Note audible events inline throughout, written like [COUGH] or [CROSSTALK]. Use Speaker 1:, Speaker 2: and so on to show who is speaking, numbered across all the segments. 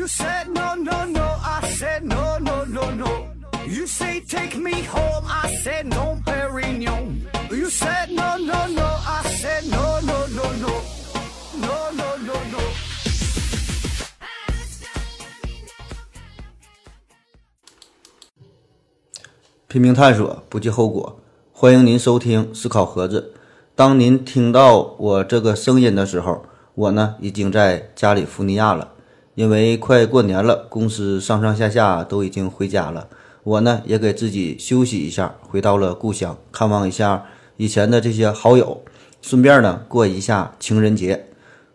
Speaker 1: You said no, no, no. I said no, no, no, no. You say take me home. I said no, Perignon. You said no, no, no. I said no, no, no, no. No, no, no, no.
Speaker 2: 拼命探索，不计后果。欢迎您收听思考盒子。当您听到我这个声音的时候，我呢已经在加利福尼亚了。因为快过年了，公司上上下下都已经回家了，我呢也给自己休息一下，回到了故乡，看望一下以前的这些好友，顺便呢过一下情人节。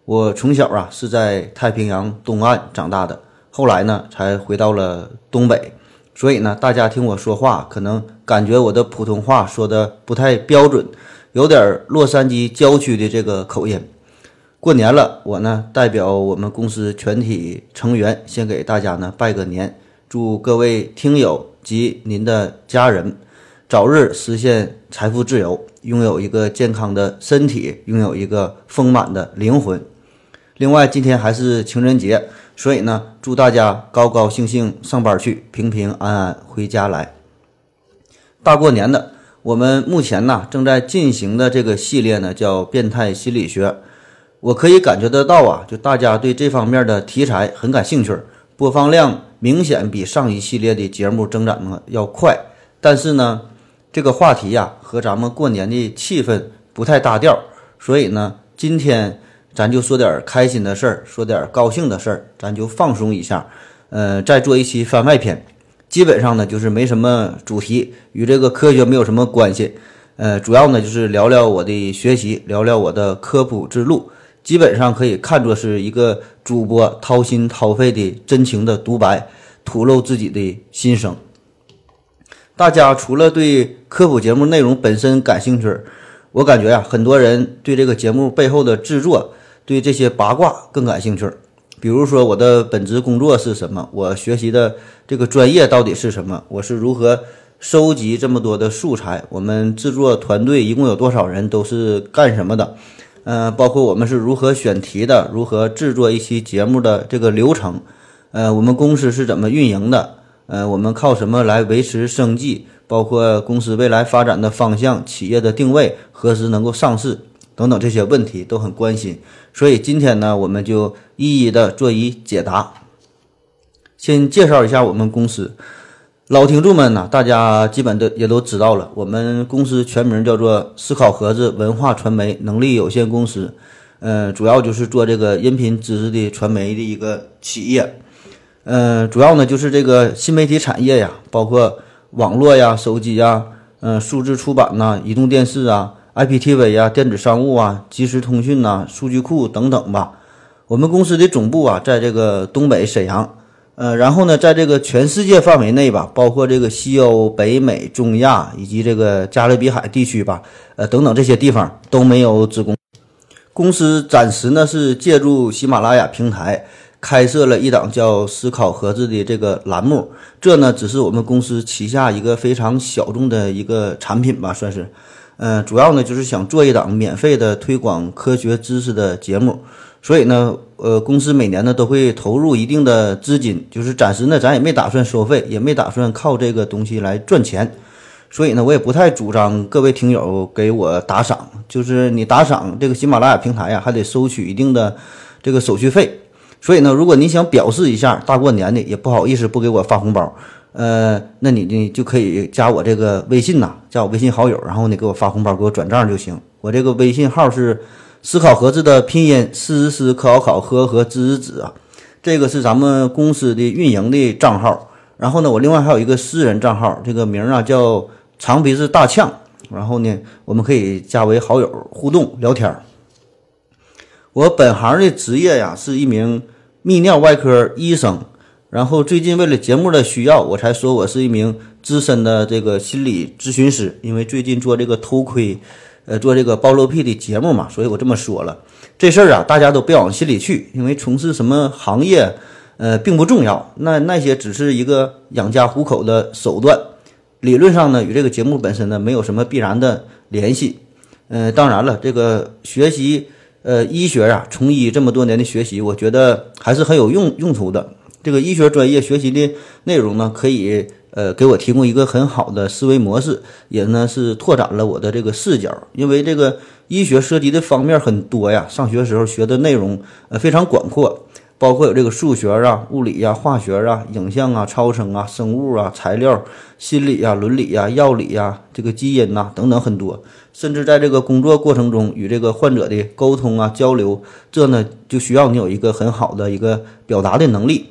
Speaker 2: 我从小啊是在太平洋东岸长大的，后来呢才回到了东北。所以呢，大家听我说话，可能感觉我的普通话说的不太标准，有点洛杉矶郊区的这个口音。过年了，我呢代表我们公司全体成员，先给大家呢拜个年，祝各位听友及您的家人早日实现财富自由，拥有一个健康的身体，拥有一个丰满的灵魂。另外，今天还是情人节。所以呢，祝大家高高兴兴上班去，平平安安回家来。大过年的，我们目前呢正在进行的这个系列呢叫《变态心理学》，我可以感觉得到啊，就大家对这方面的题材很感兴趣，播放量明显比上一系列的节目增长呢要快。但是呢，这个话题呀和咱们过年的气氛不太搭调，所以呢，今天。咱就说点开心的事儿，说点高兴的事儿，咱就放松一下。呃，再做一期番外篇，基本上呢就是没什么主题，与这个科学没有什么关系。呃，主要呢就是聊聊我的学习，聊聊我的科普之路，基本上可以看作是一个主播掏心掏肺的真情的独白，吐露自己的心声。大家除了对科普节目内容本身感兴趣，我感觉呀，很多人对这个节目背后的制作。对这些八卦更感兴趣，比如说我的本职工作是什么，我学习的这个专业到底是什么，我是如何收集这么多的素材，我们制作团队一共有多少人，都是干什么的？嗯，包括我们是如何选题的，如何制作一期节目的这个流程，呃，我们公司是怎么运营的？呃，我们靠什么来维持生计？包括公司未来发展的方向、企业的定位、何时能够上市等等这些问题都很关心。所以今天呢，我们就一一的做一解答。先介绍一下我们公司，老听众们呢，大家基本都也都知道了。我们公司全名叫做思考盒子文化传媒能力有限公司，呃，主要就是做这个音频知识的传媒的一个企业。嗯，主要呢就是这个新媒体产业呀，包括网络呀、手机呀、嗯、数字出版呐、移动电视啊。IPTV 啊，电子商务啊，即时通讯呐，数据库等等吧。我们公司的总部啊，在这个东北沈阳。呃，然后呢，在这个全世界范围内吧，包括这个西欧、北美、中亚以及这个加勒比海地区吧，呃，等等这些地方都没有子公公司。暂时呢是借助喜马拉雅平台开设了一档叫“思考盒子”的这个栏目。这呢只是我们公司旗下一个非常小众的一个产品吧，算是。嗯，主要呢就是想做一档免费的推广科学知识的节目，所以呢，呃，公司每年呢都会投入一定的资金，就是暂时呢咱也没打算收费，也没打算靠这个东西来赚钱，所以呢，我也不太主张各位听友给我打赏，就是你打赏这个喜马拉雅平台呀，还得收取一定的这个手续费，所以呢，如果你想表示一下大过年的，也不好意思不给我发红包。呃，那你呢就可以加我这个微信呐，加我微信好友，然后你给我发红包，给我转账就行。我这个微信号是思考盒子的拼音思思考考考和和子子啊，这个是咱们公司的运营的账号。然后呢，我另外还有一个私人账号，这个名啊叫长鼻子大呛。然后呢，我们可以加为好友互动聊天。我本行的职业呀是一名泌尿外科医生。然后最近为了节目的需要，我才说我是一名资深的这个心理咨询师。因为最近做这个偷窥，呃，做这个暴露癖的节目嘛，所以我这么说了。这事儿啊，大家都别往心里去，因为从事什么行业，呃，并不重要。那那些只是一个养家糊口的手段，理论上呢，与这个节目本身呢没有什么必然的联系。嗯，当然了，这个学习呃医学啊，从医这么多年的学习，我觉得还是很有用用途的。这个医学专业学习的内容呢，可以呃给我提供一个很好的思维模式，也呢是拓展了我的这个视角。因为这个医学涉及的方面很多呀，上学时候学的内容呃非常广阔。包括有这个数学啊、物理呀、化学啊、影像啊、超声啊、生物啊、材料、心理呀、伦理呀、药理呀、这个基因呐等等很多，甚至在这个工作过程中与这个患者的沟通啊、交流，这呢就需要你有一个很好的一个表达的能力。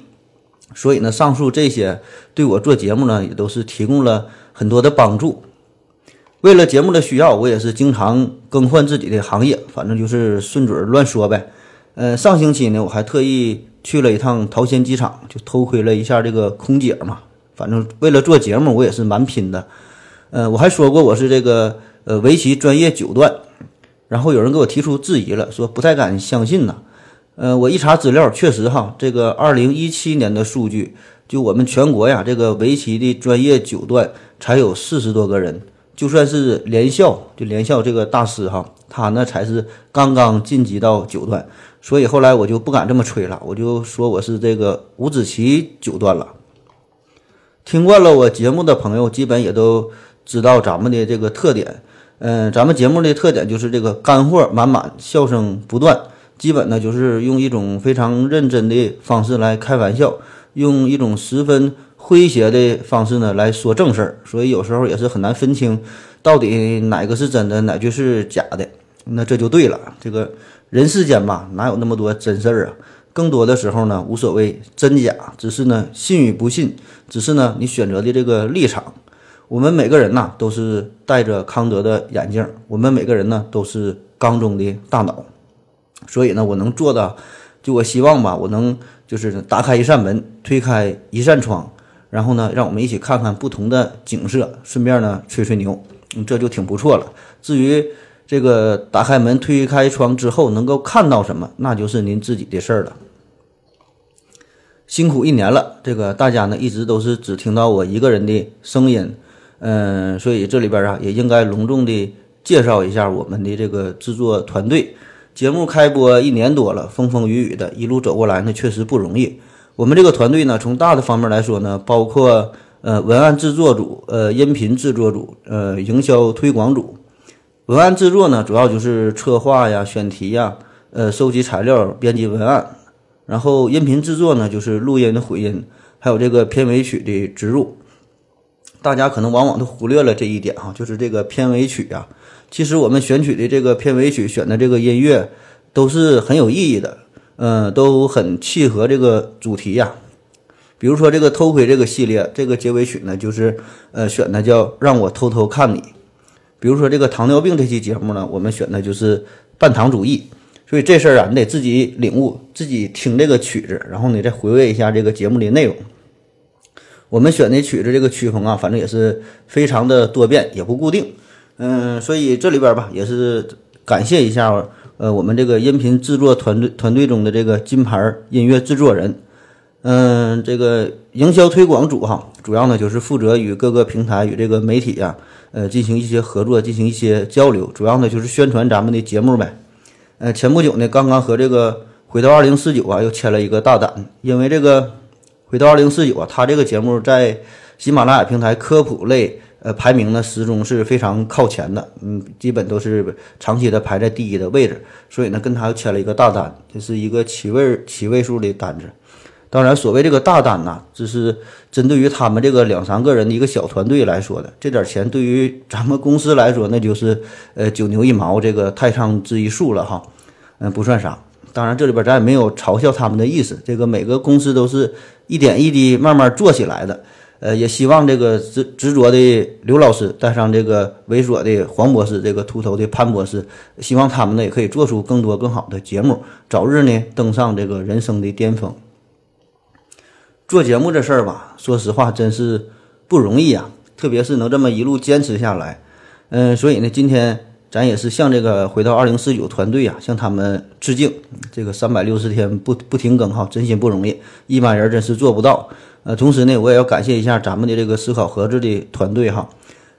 Speaker 2: 所以呢，上述这些对我做节目呢也都是提供了很多的帮助。为了节目的需要，我也是经常更换自己的行业，反正就是顺嘴乱说呗。呃，上星期呢，我还特意去了一趟桃仙机场，就偷窥了一下这个空姐嘛。反正为了做节目，我也是蛮拼的。呃，我还说过我是这个呃围棋专业九段，然后有人给我提出质疑了，说不太敢相信呐。呃，我一查资料，确实哈，这个二零一七年的数据，就我们全国呀，这个围棋的专业九段才有四十多个人，就算是连校，就连校这个大师哈，他呢才是刚刚晋级到九段。所以后来我就不敢这么吹了，我就说我是这个五子棋九段了。听惯了我节目的朋友，基本也都知道咱们的这个特点。嗯，咱们节目的特点就是这个干货满满，笑声不断。基本呢就是用一种非常认真的方式来开玩笑，用一种十分诙谐的方式呢来说正事儿。所以有时候也是很难分清到底哪个是真的，哪句是假的。那这就对了，这个。人世间吧，哪有那么多真事儿啊？更多的时候呢，无所谓真假，只是呢信与不信，只是呢你选择的这个立场。我们每个人呐，都是戴着康德的眼镜，我们每个人呢，都是缸中的大脑。所以呢，我能做的，就我希望吧，我能就是打开一扇门，推开一扇窗，然后呢，让我们一起看看不同的景色，顺便呢吹吹牛，这就挺不错了。至于。这个打开门、推开窗之后，能够看到什么，那就是您自己的事儿了。辛苦一年了，这个大家呢一直都是只听到我一个人的声音，嗯，所以这里边啊也应该隆重的介绍一下我们的这个制作团队。节目开播一年多了，风风雨雨的一路走过来呢，确实不容易。我们这个团队呢，从大的方面来说呢，包括呃文案制作组、呃音频制作组、呃营销推广组。文案制作呢，主要就是策划呀、选题呀、呃、收集材料、编辑文案。然后音频制作呢，就是录音的混音，还有这个片尾曲的植入。大家可能往往都忽略了这一点哈，就是这个片尾曲啊。其实我们选取的这个片尾曲，选的这个音乐都是很有意义的，嗯，都很契合这个主题呀。比如说这个偷窥这个系列，这个结尾曲呢，就是呃选的叫《让我偷偷看你》。比如说这个糖尿病这期节目呢，我们选的就是半糖主义，所以这事儿啊，你得自己领悟，自己听这个曲子，然后呢再回味一下这个节目的内容。我们选的曲子这个曲风啊，反正也是非常的多变，也不固定。嗯，所以这里边吧，也是感谢一下呃我们这个音频制作团队团队中的这个金牌音乐制作人。嗯，这个营销推广组哈，主要呢就是负责与各个平台与这个媒体呀。呃，进行一些合作，进行一些交流，主要呢就是宣传咱们的节目呗。呃，前不久呢，刚刚和这个《回到二零四九》啊又签了一个大单，因为这个《回到二零四九》啊，它这个节目在喜马拉雅平台科普类呃排名呢始终是非常靠前的，嗯，基本都是长期的排在第一的位置，所以呢跟他签了一个大单，这是一个七位七位数的单子。当然，所谓这个大单呐，只是针对于他们这个两三个人的一个小团队来说的。这点钱对于 [LAUGHS] 咱们公司来说，那就是呃九牛一毛，这个太上之一数了哈，嗯，不算啥。当然，这里边咱也没有嘲笑他们的意思。这个每个公司都是一点一滴慢慢做起来的。呃，也希望这个执执着的刘老师带上这个猥琐的黄博士，这个秃头的潘博士，希望他们呢也可以做出更多更好的节目，早日呢登上这个人生的巅峰。做节目这事儿吧，说实话真是不容易啊，特别是能这么一路坚持下来。嗯，所以呢，今天咱也是向这个回到二零四九团队啊，向他们致敬。这个三百六十天不不停更哈，真心不容易，一般人真是做不到。呃，同时呢，我也要感谢一下咱们的这个思考盒子的团队哈，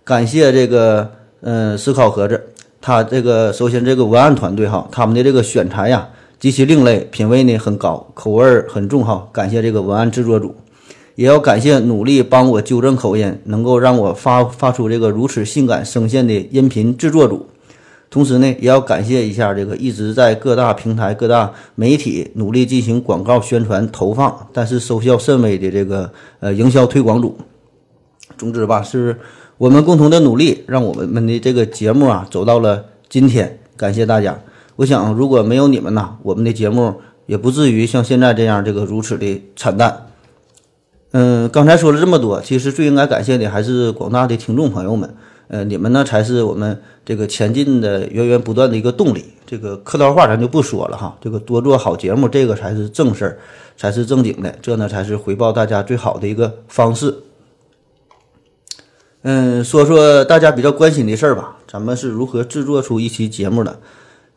Speaker 2: 感谢这个嗯思考盒子，他这个首先这个文案团队哈，他们的这个选材呀。极其另类，品味呢很高，口味儿很重哈。感谢这个文案制作组，也要感谢努力帮我纠正口音，能够让我发发出这个如此性感声线的音频制作组。同时呢，也要感谢一下这个一直在各大平台、各大媒体努力进行广告宣传投放，但是收效甚微的这个呃营销推广组。总之吧，是我们共同的努力，让我们的这个节目啊走到了今天。感谢大家。我想，如果没有你们呐，我们的节目也不至于像现在这样这个如此的惨淡。嗯，刚才说了这么多，其实最应该感谢的还是广大的听众朋友们。呃，你们呢才是我们这个前进的源源不断的一个动力。这个客套话咱就不说了哈，这个多做好节目，这个才是正事儿，才是正经的，这呢才是回报大家最好的一个方式。嗯，说说大家比较关心的事儿吧，咱们是如何制作出一期节目的？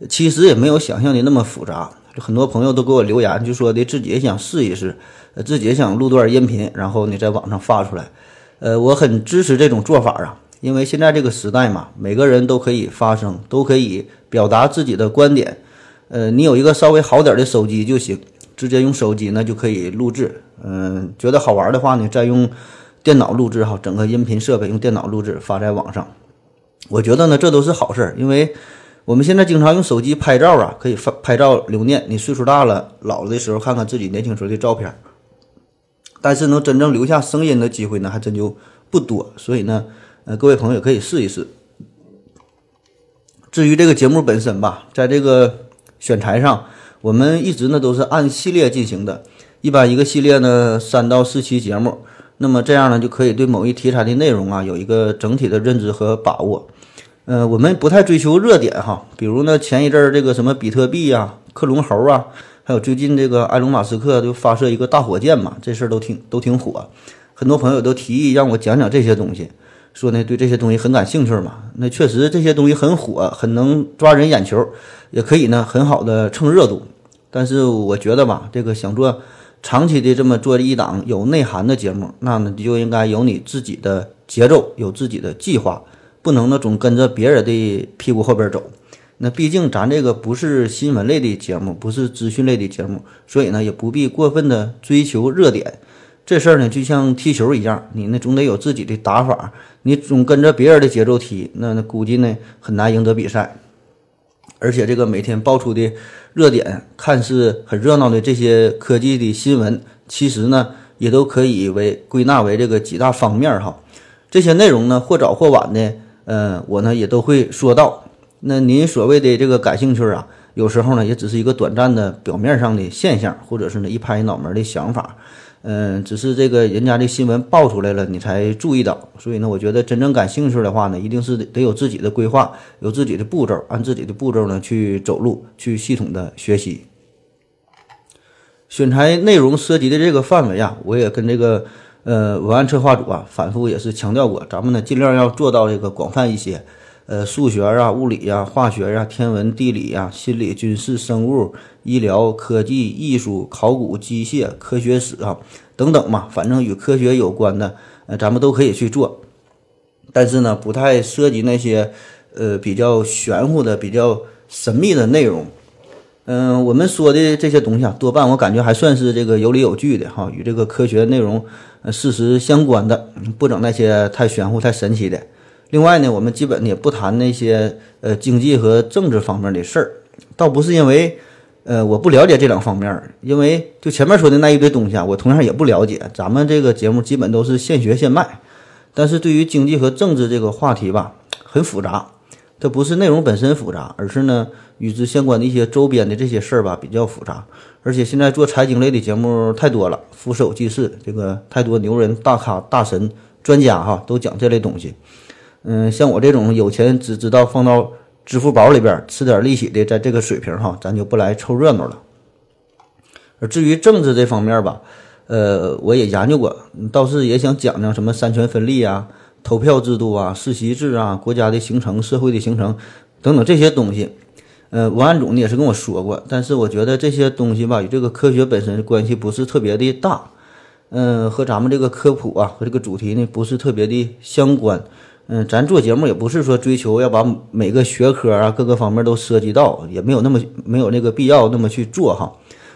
Speaker 2: 其实也没有想象的那么复杂。很多朋友都给我留言，就说的自己也想试一试，自己也想录段音频，然后呢在网上发出来。呃，我很支持这种做法啊。因为现在这个时代嘛，每个人都可以发声，都可以表达自己的观点。呃，你有一个稍微好点的手机就行，直接用手机呢就可以录制。嗯，觉得好玩的话呢，再用电脑录制哈，整个音频设备用电脑录制发在网上。我觉得呢，这都是好事儿，因为我们现在经常用手机拍照啊，可以发拍照留念。你岁数大了，老了的时候看看自己年轻时候的照片，但是能真正留下声音的机会呢，还真就不多。所以呢。呃，各位朋友可以试一试。至于这个节目本身吧，在这个选材上，我们一直呢都是按系列进行的，一般一个系列呢三到四期节目，那么这样呢就可以对某一题材的内容啊有一个整体的认知和把握。呃，我们不太追求热点哈，比如呢前一阵儿这个什么比特币呀、克隆猴啊，还有最近这个埃隆·马斯克就发射一个大火箭嘛，这事儿都挺都挺火，很多朋友都提议让我讲讲这些东西。说呢，对这些东西很感兴趣嘛？那确实这些东西很火，很能抓人眼球，也可以呢很好的蹭热度。但是我觉得吧，这个想做长期的这么做一档有内涵的节目，那呢就应该有你自己的节奏，有自己的计划，不能呢总跟着别人的屁股后边走。那毕竟咱这个不是新闻类的节目，不是资讯类的节目，所以呢也不必过分的追求热点。这事儿呢，就像踢球一样，你呢总得有自己的打法，你总跟着别人的节奏踢，那那估计呢很难赢得比赛。而且这个每天爆出的热点，看似很热闹的这些科技的新闻，其实呢也都可以为归纳为这个几大方面哈。这些内容呢或早或晚的，呃，我呢也都会说到。那您所谓的这个感兴趣啊，有时候呢也只是一个短暂的表面上的现象，或者是呢一拍脑门的想法。嗯，只是这个人家的新闻爆出来了，你才注意到。所以呢，我觉得真正感兴趣的话呢，一定是得有自己的规划，有自己的步骤，按自己的步骤呢去走路，去系统的学习。选材内容涉及的这个范围啊，我也跟这个呃文案策划组啊反复也是强调过，咱们呢尽量要做到这个广泛一些。呃，数学啊，物理呀，化学呀，天文地理呀，心理、军事、生物、医疗、科技、艺术、考古、机械、科学史啊，等等嘛，反正与科学有关的，呃，咱们都可以去做。但是呢，不太涉及那些呃比较玄乎的、比较神秘的内容。嗯，我们说的这些东西啊，多半我感觉还算是这个有理有据的哈，与这个科学内容、事实相关的，不整那些太玄乎、太神奇的。另外呢，我们基本也不谈那些呃经济和政治方面的事儿，倒不是因为呃我不了解这两方面，因为就前面说的那一堆东西啊，我同样也不了解。咱们这个节目基本都是现学现卖，但是对于经济和政治这个话题吧，[LAUGHS] 很复杂。这不是内容本身复杂，而是呢与之相关的一些周边的这些事儿吧比较复杂。而且现在做财经类的节目太多了，俯首即是，这个太多牛人、大咖、大神、专家哈都讲这类东西。嗯，像我这种有钱只知道放到支付宝里边吃点利息的，在这个水平哈，咱就不来凑热闹了。而至于政治这方面吧，呃，我也研究过，倒是也想讲讲什么三权分立啊、投票制度啊、世袭制啊、国家的形成、社会的形成等等这些东西。呃，文案总呢也是跟我说过，但是我觉得这些东西吧，与这个科学本身关系不是特别的大，嗯，和咱们这个科普啊和这个主题呢不是特别的相关。嗯，咱做节目也不是说追求要把每个学科啊各个方面都涉及到，也没有那么没有那个必要那么去做哈。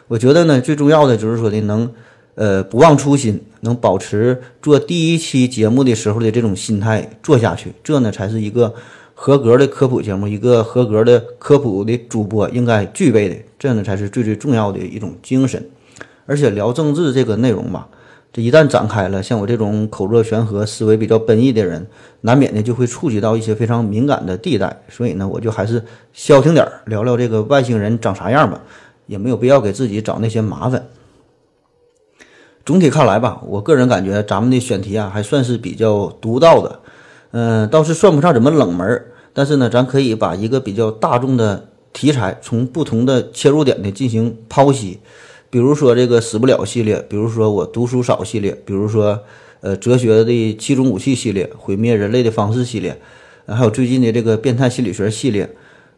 Speaker 2: 我觉得呢，最重要的就是说的能，呃，不忘初心，能保持做第一期节目的时候的这种心态做下去，这呢才是一个合格的科普节目，一个合格的科普的主播应该具备的，这呢才是最最重要的一种精神。而且聊政治这个内容吧。这一旦展开了，像我这种口若悬河、思维比较奔逸的人，难免的就会触及到一些非常敏感的地带。所以呢，我就还是消停点儿，聊聊这个外星人长啥样吧，也没有必要给自己找那些麻烦。总体看来吧，我个人感觉咱们的选题啊，还算是比较独到的，嗯，倒是算不上怎么冷门。但是呢，咱可以把一个比较大众的题材，从不同的切入点呢进行剖析。比如说这个死不了系列，比如说我读书少系列，比如说呃哲学的七种武器系列，毁灭人类的方式系列，还有最近的这个变态心理学系列，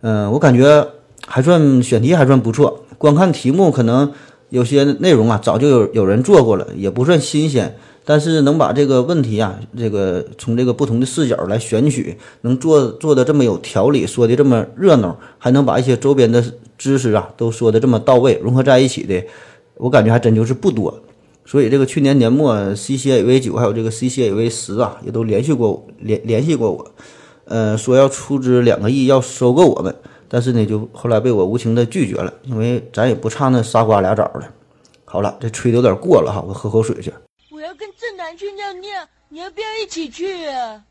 Speaker 2: 嗯，我感觉还算选题还算不错。光看题目，可能有些内容啊早就有有人做过了，也不算新鲜。但是能把这个问题啊，这个从这个不同的视角来选取，能做做的这么有条理，说的这么热闹，还能把一些周边的知识啊都说的这么到位，融合在一起的，我感觉还真就是不多。所以这个去年年末，CCAV 九还有这个 CCAV 十啊，也都联系过我联联系过我，呃，说要出资两个亿要收购我们，但是呢，就后来被我无情的拒绝了，因为咱也不差那仨瓜俩枣的。好了，这吹的有点过了哈，我喝口水去。
Speaker 3: 跟正南去尿尿，你要不要一起去啊？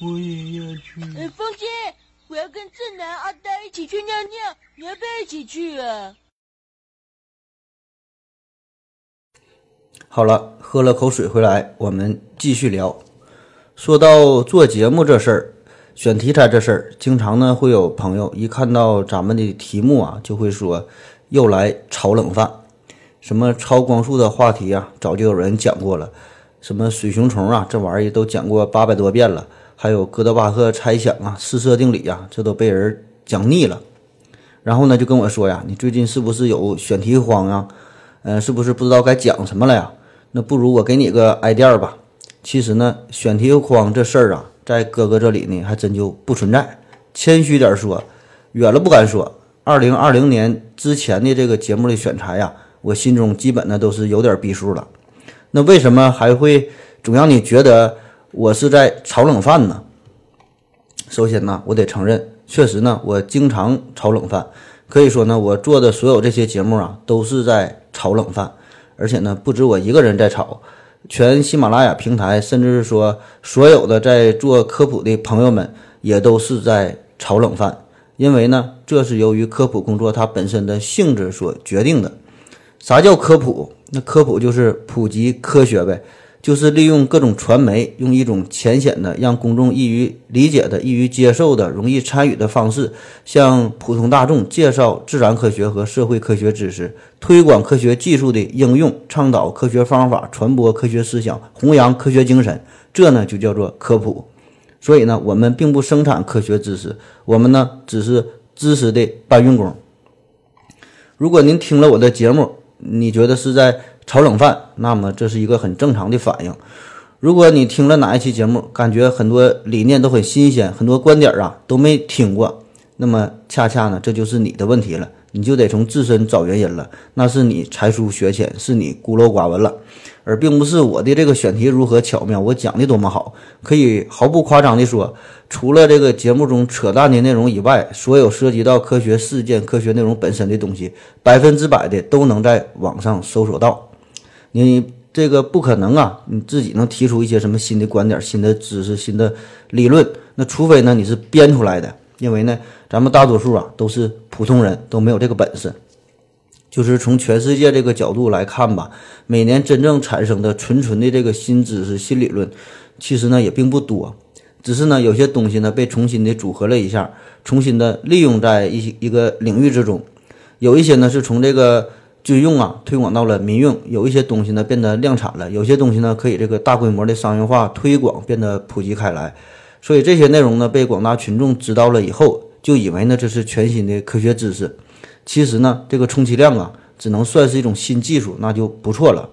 Speaker 4: 我也要去。
Speaker 3: 哎，风姐，我要跟正南、阿呆一起去尿尿，你要不要一起去啊？
Speaker 2: 好了，喝了口水回来，我们继续聊。说到做节目这事儿，选题材这事儿，经常呢会有朋友一看到咱们的题目啊，就会说又来炒冷饭。什么超光速的话题啊，早就有人讲过了。什么水熊虫啊，这玩意儿都讲过八百多遍了。还有哥德巴赫猜想啊，四色定理啊，这都被人讲腻了。然后呢，就跟我说呀，你最近是不是有选题荒啊？嗯，是不是不知道该讲什么了呀？那不如我给你个 idea 吧。其实呢，选题荒这事儿啊，在哥哥这里呢，还真就不存在。谦虚点说，远了不敢说。二零二零年之前的这个节目的选材呀。我心中基本呢都是有点逼数了，那为什么还会总让你觉得我是在炒冷饭呢？首先呢，我得承认，确实呢，我经常炒冷饭，可以说呢，我做的所有这些节目啊，都是在炒冷饭，而且呢，不止我一个人在炒，全喜马拉雅平台，甚至是说所有的在做科普的朋友们，也都是在炒冷饭，因为呢，这是由于科普工作它本身的性质所决定的。啥叫科普？那科普就是普及科学呗，就是利用各种传媒，用一种浅显的、让公众易于理解的、易于接受的、容易参与的方式，向普通大众介绍自然科学和社会科学知识，推广科学技术的应用，倡导科学方法，传播科学思想，弘扬科学精神。这呢就叫做科普。所以呢，我们并不生产科学知识，我们呢只是知识的搬运工。如果您听了我的节目，你觉得是在炒冷饭，那么这是一个很正常的反应。如果你听了哪一期节目，感觉很多理念都很新鲜，很多观点啊都没听过，那么恰恰呢，这就是你的问题了。你就得从自身找原因了，那是你才疏学浅，是你孤陋寡闻了，而并不是我的这个选题如何巧妙，我讲的多么好。可以毫不夸张地说，除了这个节目中扯淡的内容以外，所有涉及到科学事件、科学内容本身的东西，百分之百的都能在网上搜索到。你这个不可能啊，你自己能提出一些什么新的观点、新的知识、新的理论，那除非呢你是编出来的。因为呢，咱们大多数啊都是普通人，都没有这个本事。就是从全世界这个角度来看吧，每年真正产生的纯纯的这个新知识、新理论，其实呢也并不多。只是呢有些东西呢被重新的组合了一下，重新的利用在一一个领域之中。有一些呢是从这个军用啊推广到了民用，有一些东西呢变得量产了，有些东西呢可以这个大规模的商业化推广，变得普及开来。所以这些内容呢，被广大群众知道了以后，就以为呢这是全新的科学知识。其实呢，这个充其量啊，只能算是一种新技术，那就不错了。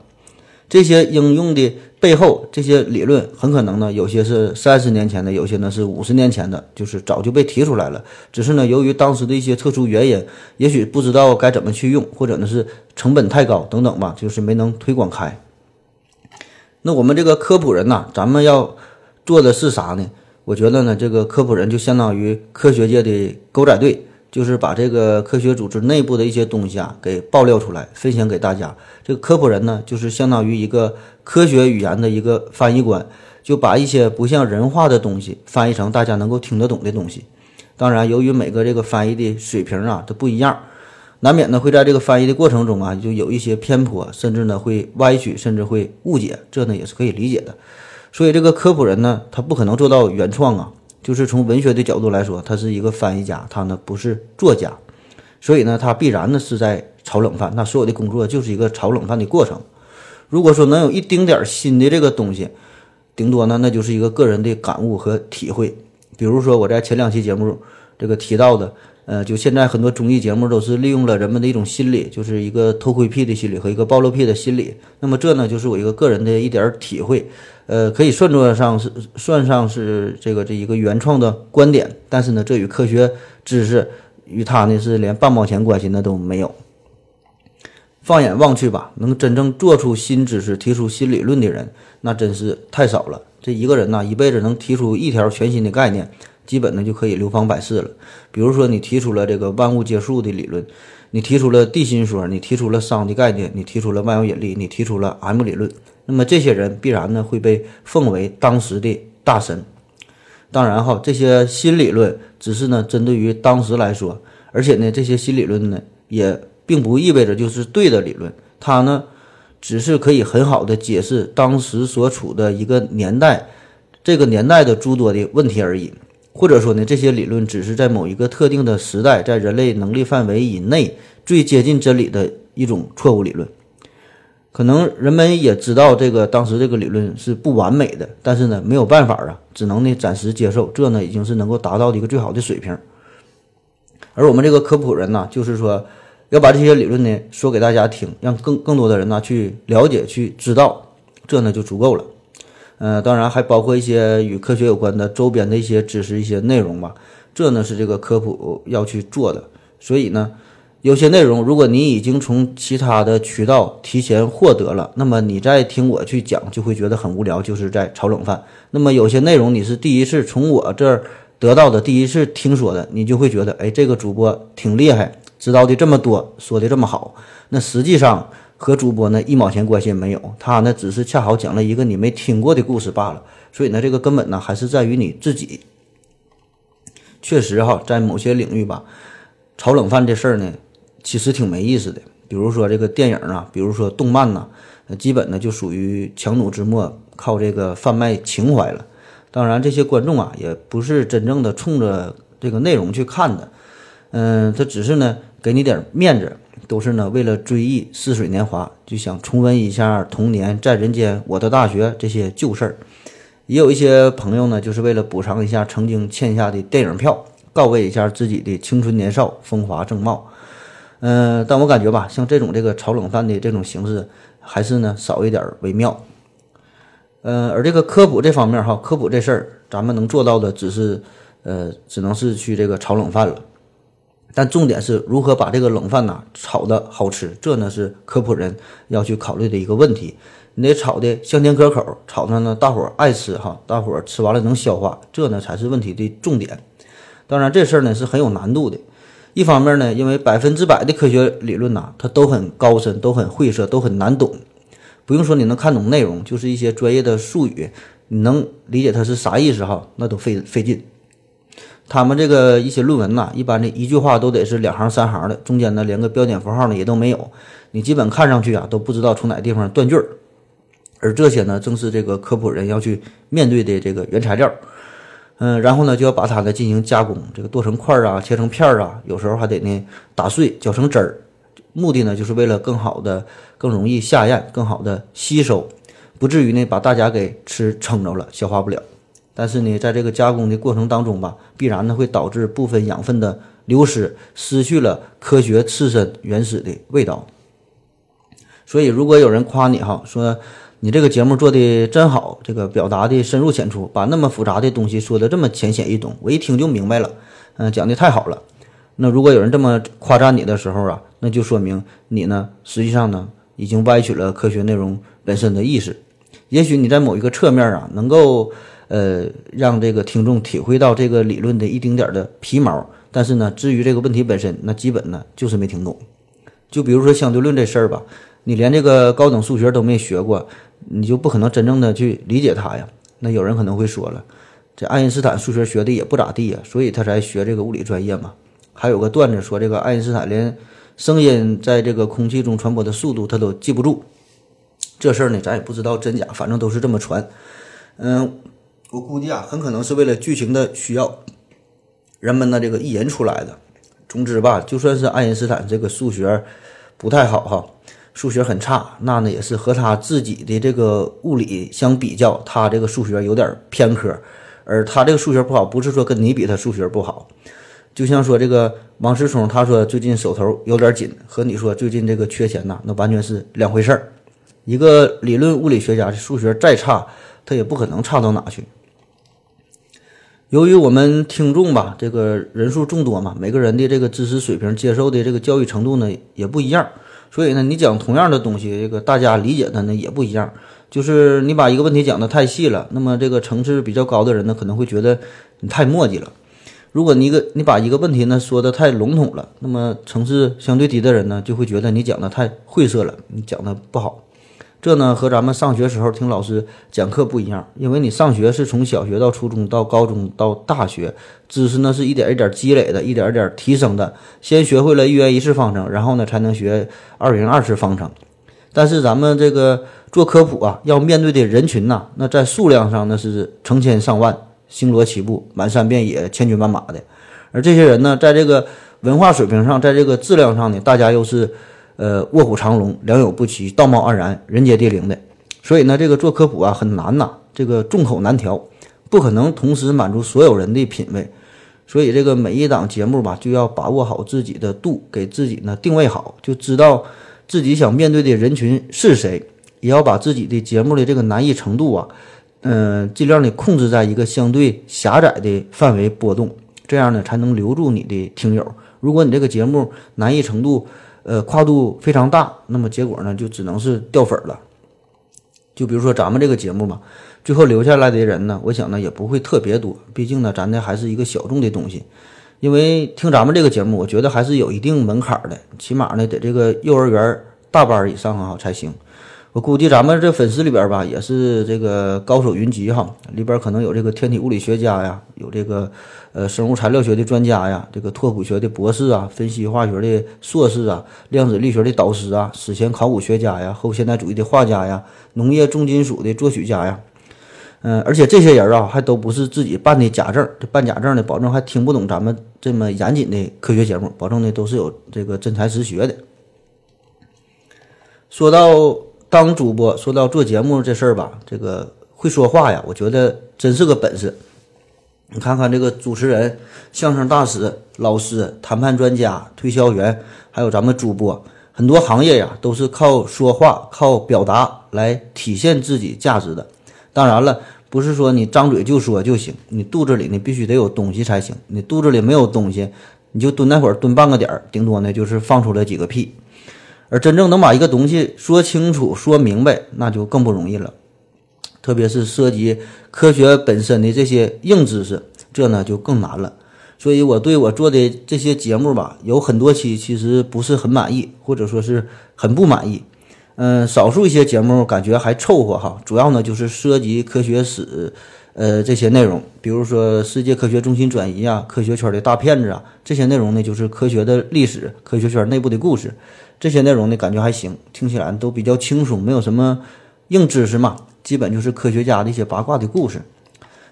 Speaker 2: 这些应用的背后，这些理论很可能呢，有些是三十年前的，有些呢是五十年前的，就是早就被提出来了。只是呢，由于当时的一些特殊原因，也许不知道该怎么去用，或者呢是成本太高等等吧，就是没能推广开。那我们这个科普人呐，咱们要做的是啥呢？我觉得呢，这个科普人就相当于科学界的狗仔队。就是把这个科学组织内部的一些东西啊给爆料出来，分享给大家。这个科普人呢，就是相当于一个科学语言的一个翻译官，就把一些不像人话的东西翻译成大家能够听得懂的东西。当然，由于每个这个翻译的水平啊都不一样，难免呢会在这个翻译的过程中啊就有一些偏颇，甚至呢会歪曲，甚至会误解，这呢也是可以理解的。所以这个科普人呢，他不可能做到原创啊。就是从文学的角度来说，他是一个翻译家，他呢不是作家，所以呢，他必然呢是在炒冷饭。那所有的工作就是一个炒冷饭的过程。如果说能有一丁点儿新的这个东西，顶多呢那就是一个个人的感悟和体会。比如说我在前两期节目这个提到的，呃，就现在很多综艺节目都是利用了人们的一种心理，就是一个偷窥癖的心理和一个暴露癖的心理。那么这呢，就是我一个个人的一点体会。呃，可以算作上是算上是这个这一个原创的观点，但是呢，这与科学知识与它呢是连半毛钱关系那都没有。放眼望去吧，能真正做出新知识、提出新理论的人，那真是太少了。这一个人呢，一辈子能提出一条全新的概念，基本呢就可以流芳百世了。比如说，你提出了这个万物皆数的理论，你提出了地心说，你提出了熵的概念，你提出了万有引力，你提出了 M 理论。那么这些人必然呢会被奉为当时的大神。当然哈，这些新理论只是呢针对于当时来说，而且呢这些新理论呢也并不意味着就是对的理论，它呢只是可以很好的解释当时所处的一个年代，这个年代的诸多的问题而已。或者说呢，这些理论只是在某一个特定的时代，在人类能力范围以内最接近真理的一种错误理论。可能人们也知道这个当时这个理论是不完美的，但是呢没有办法啊，只能呢暂时接受，这呢已经是能够达到的一个最好的水平。而我们这个科普人呢，就是说要把这些理论呢说给大家听，让更更多的人呢去了解、去知道，这呢就足够了。呃，当然还包括一些与科学有关的周边的一些知识、一些内容吧，这呢是这个科普要去做的。所以呢。有些内容，如果你已经从其他的渠道提前获得了，那么你再听我去讲，就会觉得很无聊，就是在炒冷饭。那么有些内容你是第一次从我这儿得到的，第一次听说的，你就会觉得，哎，这个主播挺厉害，知道的这么多，说的这么好。那实际上和主播呢一毛钱关系也没有，他呢只是恰好讲了一个你没听过的故事罢了。所以呢，这个根本呢还是在于你自己。确实哈，在某些领域吧，炒冷饭这事儿呢。其实挺没意思的，比如说这个电影啊，比如说动漫呐，基本呢就属于强弩之末，靠这个贩卖情怀了。当然，这些观众啊也不是真正的冲着这个内容去看的，嗯，他只是呢给你点面子，都是呢为了追忆似水年华，就想重温一下童年在人间、我的大学这些旧事儿。也有一些朋友呢，就是为了补偿一下曾经欠下的电影票，告慰一下自己的青春年少、风华正茂。嗯，但我感觉吧，像这种这个炒冷饭的这种形式，还是呢少一点为妙。嗯，而这个科普这方面哈，科普这事儿，咱们能做到的只是，呃，只能是去这个炒冷饭了。但重点是如何把这个冷饭呐炒的好吃，这呢是科普人要去考虑的一个问题。你得炒的香甜可口，炒的呢大伙儿爱吃哈，大伙儿吃完了能消化，这呢才是问题的重点。当然，这事儿呢是很有难度的。一方面呢，因为百分之百的科学理论呐，它都很高深，都很晦涩，都很难懂。不用说你能看懂内容，就是一些专业的术语，你能理解它是啥意思哈，那都费费劲。他们这个一些论文呐，一般的一句话都得是两行三行的，中间呢连个标点符号呢也都没有，你基本看上去啊都不知道从哪地方断句儿。而这些呢，正是这个科普人要去面对的这个原材料。嗯，然后呢，就要把它呢进行加工，这个剁成块儿啊，切成片儿啊，有时候还得呢打碎，搅成汁儿。目的呢，就是为了更好的、更容易下咽，更好的吸收，不至于呢把大家给吃撑着了，消化不了。但是呢，在这个加工的过程当中吧，必然呢会导致部分养分的流失，失去了科学刺身原始的味道。所以如果有人夸你哈，说你这个节目做的真好，这个表达的深入浅出，把那么复杂的东西说的这么浅显易懂，我一听就明白了，嗯，讲的太好了。那如果有人这么夸赞你的时候啊，那就说明你呢，实际上呢，已经歪曲了科学内容本身的意思。也许你在某一个侧面啊，能够呃让这个听众体会到这个理论的一丁点儿的皮毛，但是呢，至于这个问题本身，那基本呢就是没听懂。就比如说相对论这事儿吧，你连这个高等数学都没学过，你就不可能真正的去理解它呀。那有人可能会说了，这爱因斯坦数学学的也不咋地呀，所以他才学这个物理专业嘛。还有个段子说，这个爱因斯坦连声音在这个空气中传播的速度他都记不住。这事儿呢，咱也不知道真假，反正都是这么传。嗯，我估计啊，很可能是为了剧情的需要，人们呢这个意淫出来的。总之吧，就算是爱因斯坦这个数学不太好哈，数学很差，那呢也是和他自己的这个物理相比较，他这个数学有点偏科，而他这个数学不好，不是说跟你比他数学不好。就像说这个王思聪，他说最近手头有点紧，和你说最近这个缺钱呐，那完全是两回事儿。一个理论物理学家的数学再差，他也不可能差到哪去。由于我们听众吧，这个人数众多嘛，每个人的这个知识水平、接受的这个教育程度呢也不一样，所以呢，你讲同样的东西，这个大家理解的呢也不一样。就是你把一个问题讲的太细了，那么这个层次比较高的人呢，可能会觉得你太墨迹了；如果你一个你把一个问题呢说的太笼统了，那么层次相对低的人呢，就会觉得你讲的太晦涩了，你讲的不好。这呢和咱们上学时候听老师讲课不一样，因为你上学是从小学到初中到高中到大学，知识呢是一点一点积累的，一点一点提升的。先学会了一元一次方程，然后呢才能学二元二次方程。但是咱们这个做科普啊，要面对的人群呐，那在数量上那是成千上万，星罗棋布，满山遍野，千军万马的。而这些人呢，在这个文化水平上，在这个质量上呢，大家又是。呃，卧虎藏龙，良莠不齐，道貌岸然，人杰地灵的，所以呢，这个做科普啊很难呐，这个众口难调，不可能同时满足所有人的品味，所以这个每一档节目吧，就要把握好自己的度，给自己呢定位好，就知道自己想面对的人群是谁，也要把自己的节目的这个难易程度啊，嗯，尽量的控制在一个相对狭窄的范围波动，这样呢才能留住你的听友。如果你这个节目难易程度，呃，跨度非常大，那么结果呢，就只能是掉粉了。就比如说咱们这个节目嘛，最后留下来的人呢，我想呢也不会特别多，毕竟呢，咱这还是一个小众的东西。因为听咱们这个节目，我觉得还是有一定门槛的，起码呢得这个幼儿园大班以上啊才行。我估计咱们这粉丝里边吧，也是这个高手云集哈，里边可能有这个天体物理学家呀，有这个呃生物材料学的专家呀，这个拓扑学的博士啊，分析化学的硕士啊，量子力学的导师啊，史前考古学家呀，后现代主义的画家呀，农业重金属的作曲家呀，嗯，而且这些人啊，还都不是自己办的假证，这办假证的，保证还听不懂咱们这么严谨的科学节目，保证呢都是有这个真才实学的。说到。当主播说到做节目这事儿吧，这个会说话呀，我觉得真是个本事。你看看这个主持人、相声大师、老师、谈判专家、推销员，还有咱们主播，很多行业呀都是靠说话、靠表达来体现自己价值的。当然了，不是说你张嘴就说就行，你肚子里呢必须得有东西才行。你肚子里没有东西，你就蹲那会儿蹲半个点儿，顶多呢就是放出来几个屁。而真正能把一个东西说清楚、说明白，那就更不容易了。特别是涉及科学本身的这些硬知识，这呢就更难了。所以我对我做的这些节目吧，有很多期其实不是很满意，或者说是很不满意。嗯，少数一些节目感觉还凑合哈。主要呢就是涉及科学史，呃这些内容，比如说世界科学中心转移啊、科学圈的大骗子啊，这些内容呢就是科学的历史、科学圈内部的故事。这些内容呢，感觉还行，听起来都比较轻松，没有什么硬知识嘛，基本就是科学家的一些八卦的故事。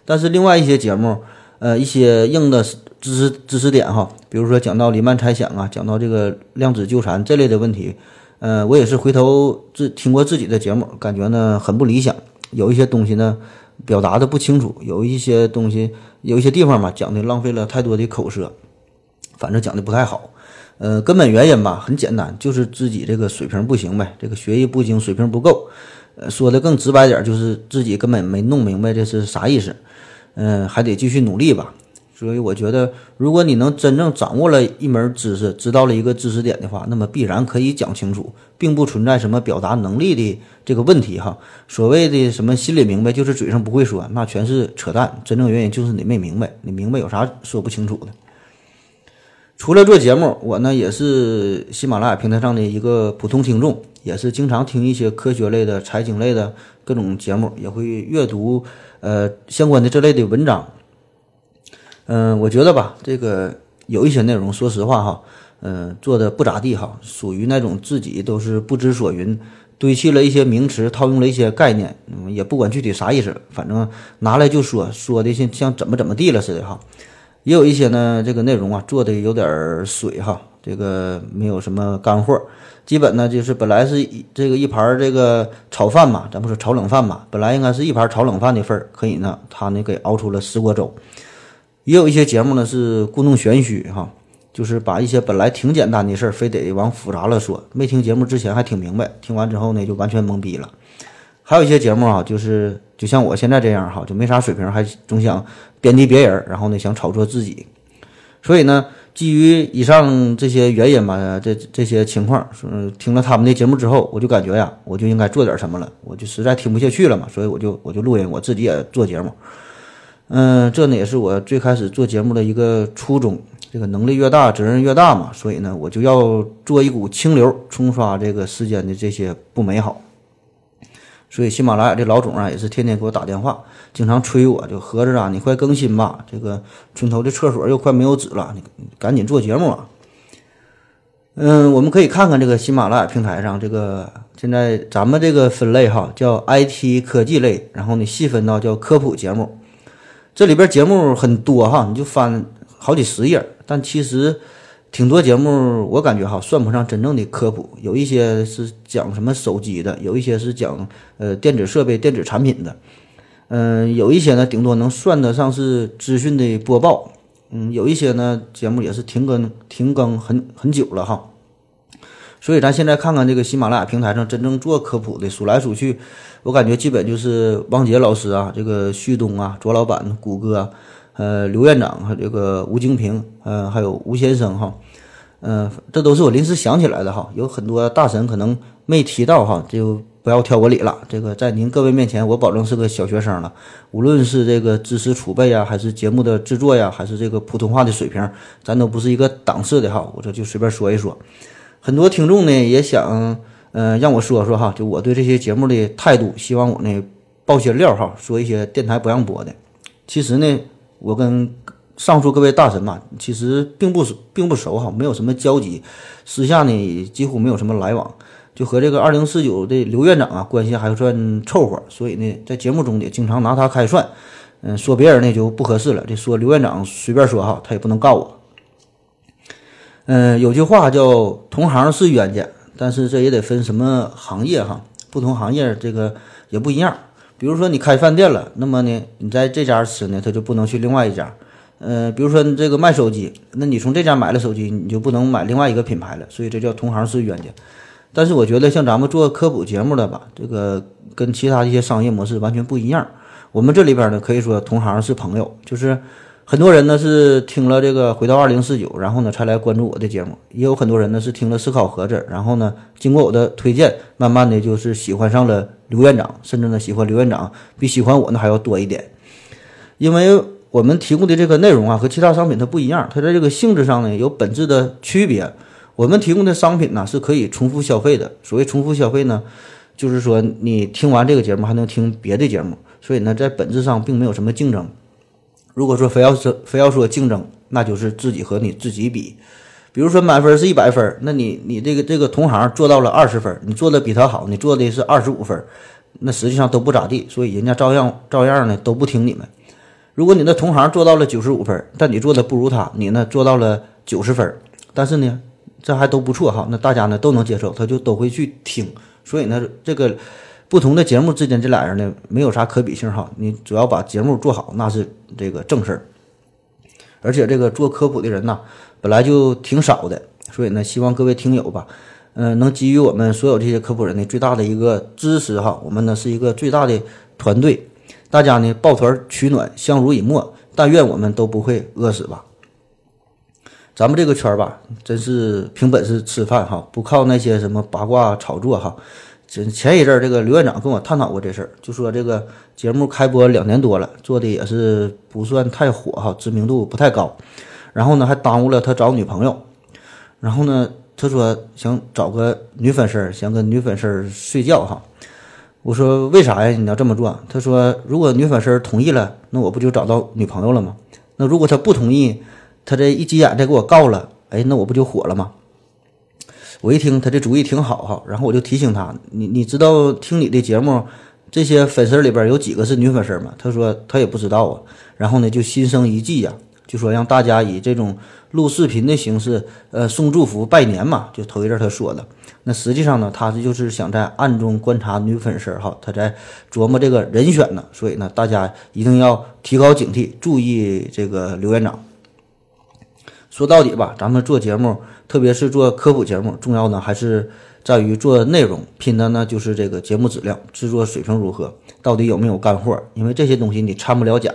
Speaker 2: 但是另外一些节目，呃，一些硬的知识知识点哈，比如说讲到黎曼猜想啊，讲到这个量子纠缠这类的问题，呃，我也是回头自听过自己的节目，感觉呢很不理想，有一些东西呢表达的不清楚，有一些东西有一些地方嘛讲的浪费了太多的口舌，反正讲的不太好。呃，根本原因吧很简单，就是自己这个水平不行呗，这个学艺不精，水平不够。呃，说的更直白点，就是自己根本没弄明白这是啥意思。嗯，还得继续努力吧。所以我觉得，如果你能真正掌握了一门知识，知道了一个知识点的话，那么必然可以讲清楚，并不存在什么表达能力的这个问题哈。所谓的什么心里明白，就是嘴上不会说，那全是扯淡。真正原因就是你没明白，你明白有啥说不清楚的？除了做节目，我呢也是喜马拉雅平台上的一个普通听众，也是经常听一些科学类的、财经类的各种节目，也会阅读呃相关的这类的文章。嗯，我觉得吧，这个有一些内容，说实话哈，嗯，做的不咋地哈，属于那种自己都是不知所云，堆砌了一些名词，套用了一些概念，嗯，也不管具体啥意思，反正拿来就说，说的像像怎么怎么地了似的哈。也有一些呢，这个内容啊，做的有点水哈，这个没有什么干货，基本呢就是本来是一这个一盘这个炒饭嘛，咱不说炒冷饭嘛，本来应该是一盘炒冷饭的份儿，可以呢，他呢给熬出了十锅粥。也有一些节目呢是故弄玄虚哈，就是把一些本来挺简单的事儿，非得往复杂了说。没听节目之前还挺明白，听完之后呢就完全懵逼了。还有一些节目啊，就是就像我现在这样哈，就没啥水平，还总想贬低别人，然后呢想炒作自己。所以呢，基于以上这些原因吧，这这些情况，嗯，听了他们的节目之后，我就感觉呀，我就应该做点什么了，我就实在听不下去了嘛，所以我就我就录音，我自己也做节目。嗯，这呢也是我最开始做节目的一个初衷。这个能力越大，责任越大嘛，所以呢，我就要做一股清流，冲刷这个世间的这些不美好。所以喜马拉雅这老总啊，也是天天给我打电话，经常催我，就合着啊，你快更新吧，这个村头的厕所又快没有纸了，你赶紧做节目啊。嗯，我们可以看看这个喜马拉雅平台上，这个现在咱们这个分类哈，叫 IT 科技类，然后呢细分到叫科普节目。这里边节目很多哈，你就翻好几十页，但其实挺多节目，我感觉哈算不上真正的科普。有一些是讲什么手机的，有一些是讲呃电子设备、电子产品的，嗯，有一些呢顶多能算得上是资讯的播报，嗯，有一些呢节目也是停更停更很很久了哈。所以咱现在看看这个喜马拉雅平台上真正做科普的，数来数去，我感觉基本就是汪杰老师啊，这个旭东啊，卓老板、谷歌，呃，刘院长和这个吴京平，呃，还有吴先生哈，嗯，这都是我临时想起来的哈。有很多大神可能没提到哈，就不要挑我理了。这个在您各位面前，我保证是个小学生了。无论是这个知识储备呀，还是节目的制作呀，还是这个普通话的水平，咱都不是一个档次的哈。我这就随便说一说。很多听众呢也想，嗯，让我说说哈，就我对这些节目的态度，希望我呢爆些料哈，说一些电台不让播的。其实呢，我跟上述各位大神嘛，其实并不并不熟哈，没有什么交集，私下呢几乎没有什么来往，就和这个二零四九的刘院长啊关系还算凑合，所以呢，在节目中也经常拿他开涮，嗯，说别人呢就不合适了，这说刘院长随便说哈，他也不能告我。嗯，有句话叫“同行是冤家”，但是这也得分什么行业哈。不同行业这个也不一样。比如说你开饭店了，那么呢，你在这家吃呢，他就不能去另外一家。呃，比如说你这个卖手机，那你从这家买了手机，你就不能买另外一个品牌了。所以这叫同行是冤家。但是我觉得像咱们做科普节目的吧，这个跟其他一些商业模式完全不一样。我们这里边呢，可以说同行是朋友，就是。很多人呢是听了这个回到二零四九，然后呢才来关注我的节目。也有很多人呢是听了思考盒子，然后呢经过我的推荐，慢慢的就是喜欢上了刘院长，甚至呢喜欢刘院长比喜欢我呢还要多一点。因为我们提供的这个内容啊和其他商品它不一样，它在这个性质上呢有本质的区别。我们提供的商品呢是可以重复消费的。所谓重复消费呢，就是说你听完这个节目还能听别的节目，所以呢在本质上并没有什么竞争。如果说非要说非要说竞争，那就是自己和你自己比。比如说满分是一百分，那你你这个这个同行做到了二十分，你做的比他好，你做的是二十五分，那实际上都不咋地，所以人家照样照样呢都不听你们。如果你的同行做到了九十五分，但你做的不如他，你呢做到了九十分，但是呢这还都不错哈，那大家呢都能接受，他就都会去听。所以呢这个。不同的节目之间，这俩人呢没有啥可比性哈。你主要把节目做好，那是这个正事儿。而且这个做科普的人呐，本来就挺少的。所以呢，希望各位听友吧，嗯、能给予我们所有这些科普人的最大的一个支持哈。我们呢是一个最大的团队，大家呢抱团取暖，相濡以沫，但愿我们都不会饿死吧。咱们这个圈儿吧，真是凭本事吃饭哈，不靠那些什么八卦炒作哈。前前一阵儿，这个刘院长跟我探讨过这事儿，就说这个节目开播两年多了，做的也是不算太火哈，知名度不太高。然后呢，还耽误了他找女朋友。然后呢，他说想找个女粉丝，想跟女粉丝睡觉哈。我说为啥呀？你要这么做？他说如果女粉丝同意了，那我不就找到女朋友了吗？那如果他不同意，他这一急眼再给我告了，哎，那我不就火了吗？我一听他这主意挺好哈，然后我就提醒他，你你知道听你的节目这些粉丝里边有几个是女粉丝吗？他说他也不知道啊。然后呢，就心生一计呀、就说让大家以这种录视频的形式，呃，送祝福拜年嘛，就头一阵他说的。那实际上呢，他这就是想在暗中观察女粉丝哈，他在琢磨这个人选呢。所以呢，大家一定要提高警惕，注意这个刘院长。说到底吧，咱们做节目，特别是做科普节目，重要呢还是在于做内容，拼的呢就是这个节目质量、制作水平如何，到底有没有干货。因为这些东西你掺不了假，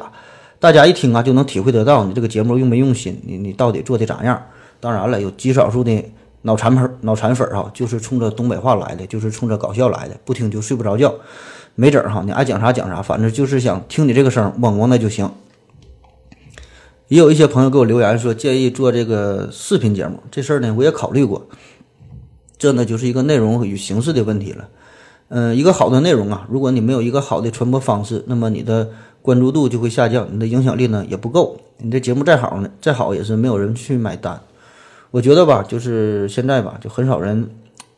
Speaker 2: 大家一听啊就能体会得到你这个节目用没用心，你你到底做的咋样。当然了，有极少数的脑残粉、脑残粉哈，就是冲着东北话来的，就是冲着搞笑来的，不听就睡不着觉。没整哈，你爱讲啥讲啥，反正就是想听你这个声嗡嗡的就行。也有一些朋友给我留言说建议做这个视频节目，这事儿呢我也考虑过，这呢就是一个内容与形式的问题了。嗯、一个好的内容啊，如果你没有一个好的传播方式，那么你的关注度就会下降，你的影响力呢也不够，你这节目再好呢，再好也是没有人去买单。我觉得吧，就是现在吧，就很少人，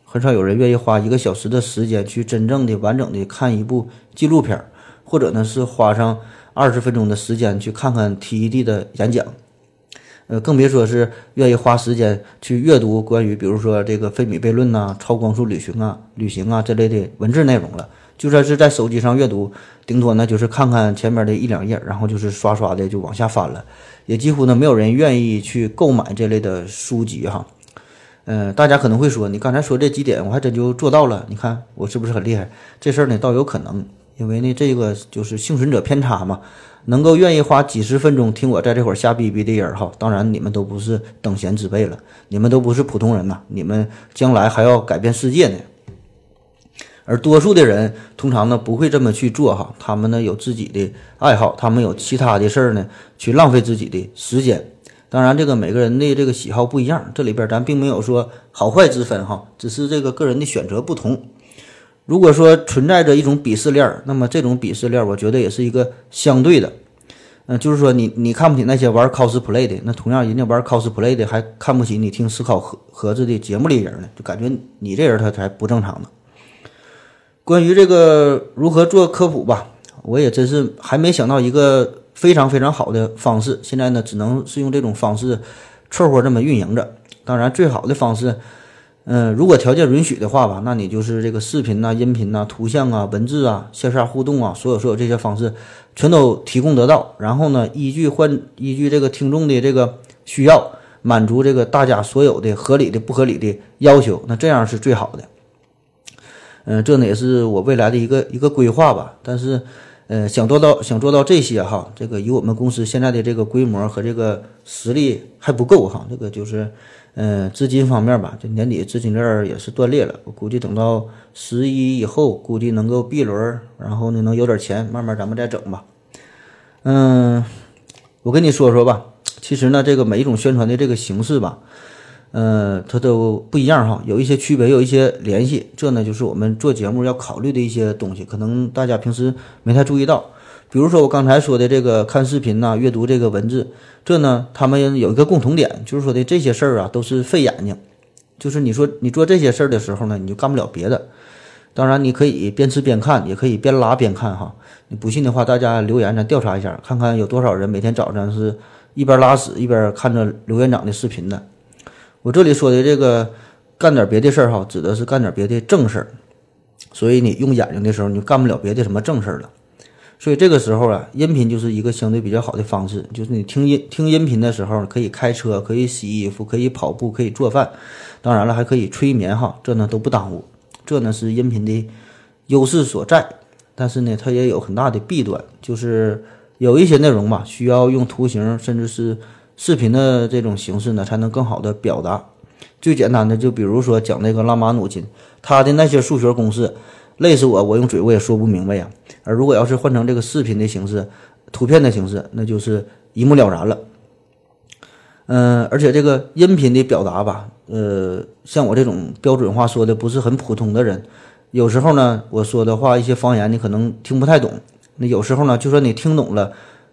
Speaker 2: 很少有人愿意花一个小时的时间去真正的完整的看一部纪录片，或者呢是花上二十分钟的时间去看看 TED 的演讲，呃，更别说是愿意花时间去阅读关于比如说这个费米悖论呐、超光速旅行啊、旅行啊这类的文字内容了。就算是在手机上阅读，顶多呢就是看看前面的一两页，然后就是刷刷的就往下翻了，也几乎呢没有人愿意去购买这类的书籍哈。呃，大家可能会说，你刚才说这几点，我还真就做到了。你看我是不是很厉害？这事儿呢，倒有可能，因为呢，这个就是幸存者偏差嘛。能够愿意花几十分钟听我在这会儿瞎逼逼的人哈，当然你们都不是等闲之辈了，你们都不是普通人呐，你们将来还要改变世界呢。而多数的人通常呢不会这么去做哈，他们呢有自己的爱好，他们有其他的事儿呢去浪费自己的时间。当然，这个每个人的这个喜好不一样，这里边咱并没有说好坏之分哈，只是这个个人的选择不同。如果说存在着一种鄙视链儿，那么这种鄙视链儿，我觉得也是一个相对的。嗯、就是说你你看不起那些玩 cosplay 的，那同样人家玩 cosplay 的还看不起你听思考盒盒子的节目里人呢，就感觉你这人他才不正常呢。关于这个如何做科普吧，我也真是还没想到一个非常非常好的方式。现在呢，只能是用这种方式凑合这么运营着。当然，最好的方式，嗯、如果条件允许的话吧，那你就是这个视频呐、音频呐、图像啊、文字啊、线下互动啊，所有所有这些方式全都提供得到。然后呢，依据换依据这个听众的这个需要，满足这个大家所有的合理的、不合理的要求，那这样是最好的。嗯、这呢也是我未来的一个一个规划吧。但是，呃，想做到想做到这些哈，这个以我们公司现在的这个规模和这个实力还不够哈。这个就是，呃，资金方面吧，这年底资金链儿也是断裂了。我估计等到十一以后，估计能够 B 轮，然后呢能有点钱，慢慢咱们再整吧。嗯，我跟你说说吧，其实呢，这个每一种宣传的这个形式吧。呃，它都不一样哈，有一些区别，有一些联系。这呢，就是我们做节目要考虑的一些东西，可能大家平时没太注意到。比如说我刚才说的这个看视频呐、阅读这个文字，这呢，他们有一个共同点，就是说的这些事儿啊，都是费眼睛。就是你说你做这些事儿的时候呢，你就干不了别的。当然，你可以边吃边看，也可以边拉边看哈。你不信的话，大家留言咱调查一下，看看有多少人每天早上是一边拉屎一边看着刘院长的视频的。我这里说的这个干点别的事儿哈，指的是干点别的正事儿，所以你用眼睛的时候，你就干不了别的什么正事儿了。所以这个时候啊，音频就是一个相对比较好的方式，就是你听音听音频的时候，可以开车，可以洗衣服，可以跑步，可以做饭，当然了，还可以催眠哈，这呢都不耽误。这呢是音频的优势所在，但是呢，它也有很大的弊端，就是有一些内容吧，需要用图形甚至是视频的这种形式呢，才能更好的表达。最简单的，就比如说讲那个拉马努金，他的那些数学公式，累死我，我用嘴我也说不明白呀。而如果要是换成这个视频的形式、图片的形式，那就是一目了然了。嗯，而且这个音频的表达吧，呃，像我这种标准化说的不是很普通的人，有时候呢，我说的话一些方言你可能听不太懂。那有时候呢，就算你听懂了，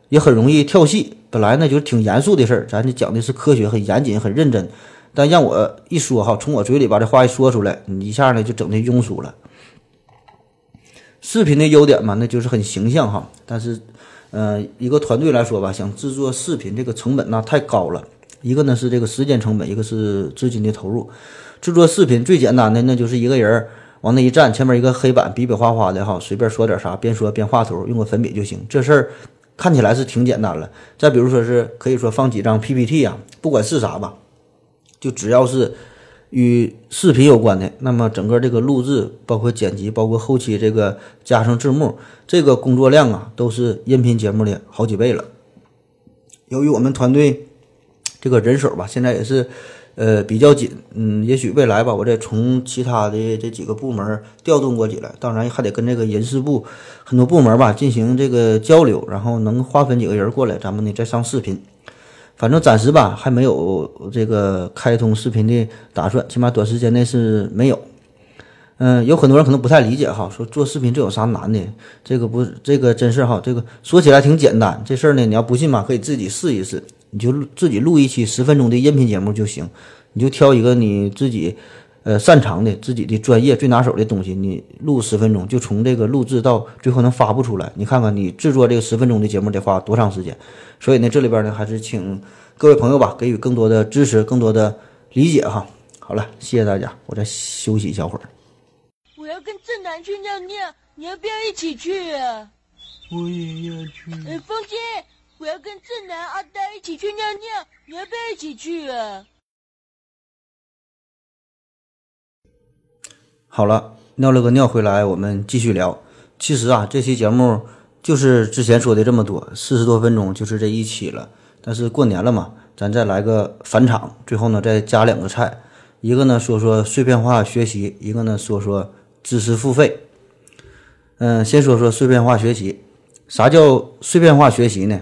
Speaker 2: 也很容易跳戏。本来呢就是挺严肃的事儿，咱这讲的是科学，很严谨，很认真。但让我一说哈，从我嘴里把这话一说出来，你一下呢就整的庸俗了。视频的优点嘛，那就是很形象哈。但是，呃，一个团队来说吧，想制作视频，这个成本那太高了。一个呢是这个时间成本，一个是资金的投入。制作视频最简单的，那就是一个人往那一站，前面一个黑板，比比划划的哈，随便说点啥，边说边画图，用个粉笔就行。这事儿看起来是挺简单了。再比如说是可以说放几张 PPT 啊，不管是啥吧。就只要是与视频有关的，那么整个这个录制、包括剪辑、包括后期这个加上字幕，这个工作量啊，都是音频节目的好几倍了。由于我们团队这个人手吧，现在也是呃比较紧，嗯，也许未来吧，我再从其他的这几个部门调动过起来，当然还得跟这个人事部很多部门吧进行这个交流，然后能划分几个人过来，咱们呢再上视频。反正暂时吧，还没有这个开通视频的打算，起码短时间内是没有。嗯，有很多人可能不太理解哈，说做视频这有啥难的？这个不，这个真事哈，这个说起来挺简单。这事儿呢，你要不信嘛，可以自己试一试，你就自己录一期十分钟的音频节目就行，你就挑一个你自己。呃，擅长的自己的专业最拿手的东西，你录十分钟，就从这个录制到最后能发布出来，你看看你制作这个十分钟的节目得花多长时间？所以呢，这里边呢还是请各位朋友吧，给予更多的支持，更多的理解哈。好了，谢谢大家，我再休息一小会儿。
Speaker 3: 我要跟正南去尿尿，你要不要一起去啊？
Speaker 4: 我也要去。
Speaker 3: 哎，风姐，我要跟正南、阿呆一起去尿尿，你要不要一起去啊？
Speaker 2: 好了，尿了个尿回来，我们继续聊。其实啊，这期节目就是之前说的这么多，四十多分钟就是这一期了。但是过年了嘛，咱再来个返场，最后呢再加两个菜，一个呢说说碎片化学习，一个呢说说知识付费。嗯，先说说碎片化学习，啥叫碎片化学习呢？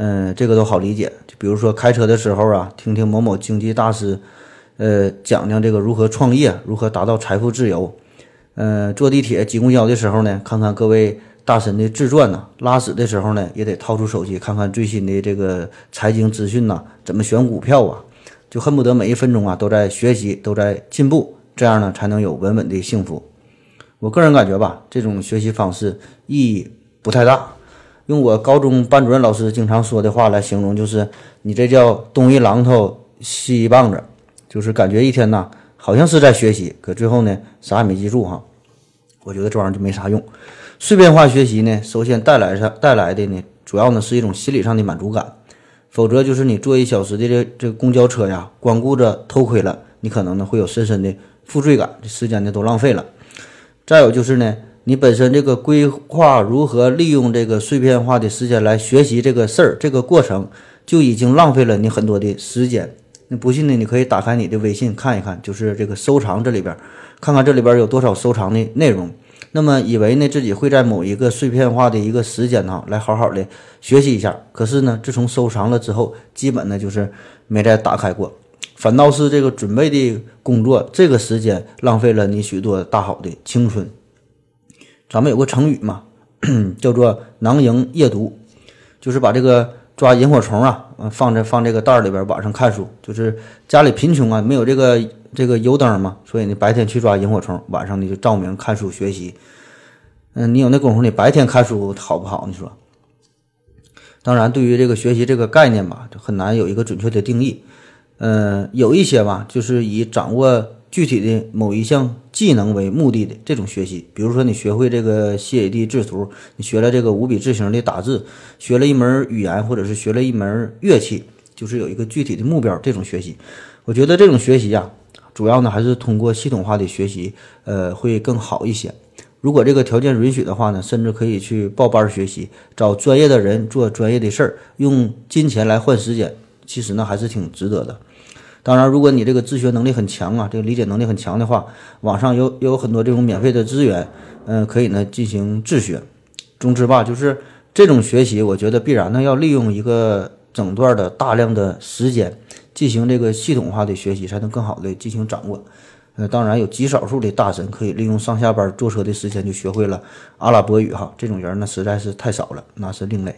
Speaker 2: 嗯，这个都好理解，就比如说开车的时候啊，听听某某经济大师。呃，讲讲这个如何创业，如何达到财富自由。呃，坐地铁挤公交的时候呢，看看各位大神的自传呐；拉屎的时候呢，也得掏出手机看看最新的这个财经资讯呐，怎么选股票啊，就恨不得每一分钟啊都在学习，都在进步，这样呢才能有稳稳的幸福。我个人感觉吧，这种学习方式意义不太大。用我高中班主任老师经常说的话来形容，就是你这叫东一榔头西一棒子。就是感觉一天呐，好像是在学习，可最后呢，啥也没记住哈。我觉得这玩意儿就没啥用。碎片化学习呢，首先带来上带来的呢，主要呢是一种心理上的满足感。否则就是你坐一小时的这这公交车呀，光顾着偷窥了，你可能呢会有深深的负罪感，这时间呢都浪费了。再有就是呢，你本身这个规划如何利用这个碎片化的时间来学习这个事儿，这个过程就已经浪费了你很多的时间。那不信呢？你可以打开你的微信看一看，就是这个收藏这里边，看看这里边有多少收藏的内容。那么以为呢自己会在某一个碎片化的一个时间呢，来好好的学习一下。可是呢，自从收藏了之后，基本呢就是没再打开过，反倒是这个准备的工作，这个时间浪费了你许多大好的青春。咱们有个成语嘛，叫做囊萤夜读，就是把这个。抓萤火虫啊，放在放这个袋里边，晚上看书。就是家里贫穷啊，没有这个这个油灯嘛，所以你白天去抓萤火虫，晚上你就照明看书学习。嗯，你有那功夫，你白天看书好不好？你说。当然，对于这个学习这个概念吧，就很难有一个准确的定义。嗯，有一些吧，就是以掌握具体的某一项技能为目的的这种学习，比如说你学会这个 CAD 制图，你学了这个五笔字形的打字，学了一门语言，或者是学了一门乐器，就是有一个具体的目标，这种学习，我觉得这种学习呀，主要呢还是通过系统化的学习，呃，会更好一些。如果这个条件允许的话呢，甚至可以去报班学习，找专业的人做专业的事儿，用金钱来换时间，其实呢还是挺值得的。当然，如果你这个自学能力很强啊，这个理解能力很强的话，网上有有很多这种免费的资源，嗯，可以呢进行自学。总之吧，就是这种学习，我觉得必然呢要利用一个整段的大量的时间进行这个系统化的学习，才能更好的进行掌握。呃，当然有极少数的大神可以利用上下班坐车的时间就学会了阿拉伯语哈，这种人呢实在是太少了，那是另类。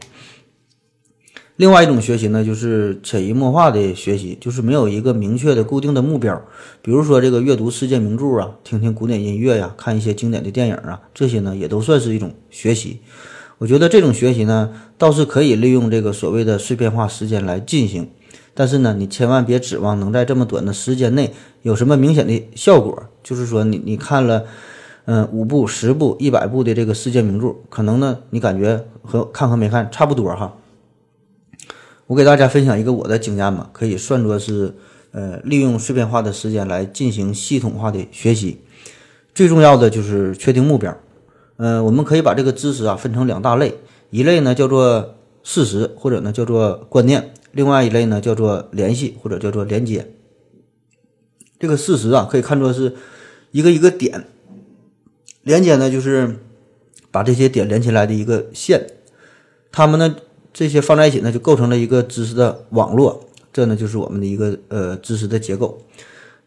Speaker 2: 另外一种学习呢，就是潜移默化的学习，就是没有一个明确的固定的目标。比如说这个阅读世界名著啊，听听古典音乐呀，看一些经典的电影啊，这些呢也都算是一种学习。我觉得这种学习呢，倒是可以利用这个所谓的碎片化时间来进行。但是呢，你千万别指望能在这么短的时间内有什么明显的效果。就是说，你你看了，嗯，五部、十部、一百部的这个世界名著，可能呢，你感觉和看和没看差不多哈。我给大家分享一个我的经验吧，可以算作是，呃，利用碎片化的时间来进行系统化的学习。最重要的就是确定目标。嗯，我们可以把这个知识啊分成两大类，一类呢叫做事实，或者呢叫做观念。另外一类呢，叫做联系或者叫做连接。这个事实啊，可以看作是一个一个点，连接呢就是把这些点连起来的一个线，它们呢这些放在一起呢，就构成了一个知识的网络。这呢就是我们的一个呃知识的结构。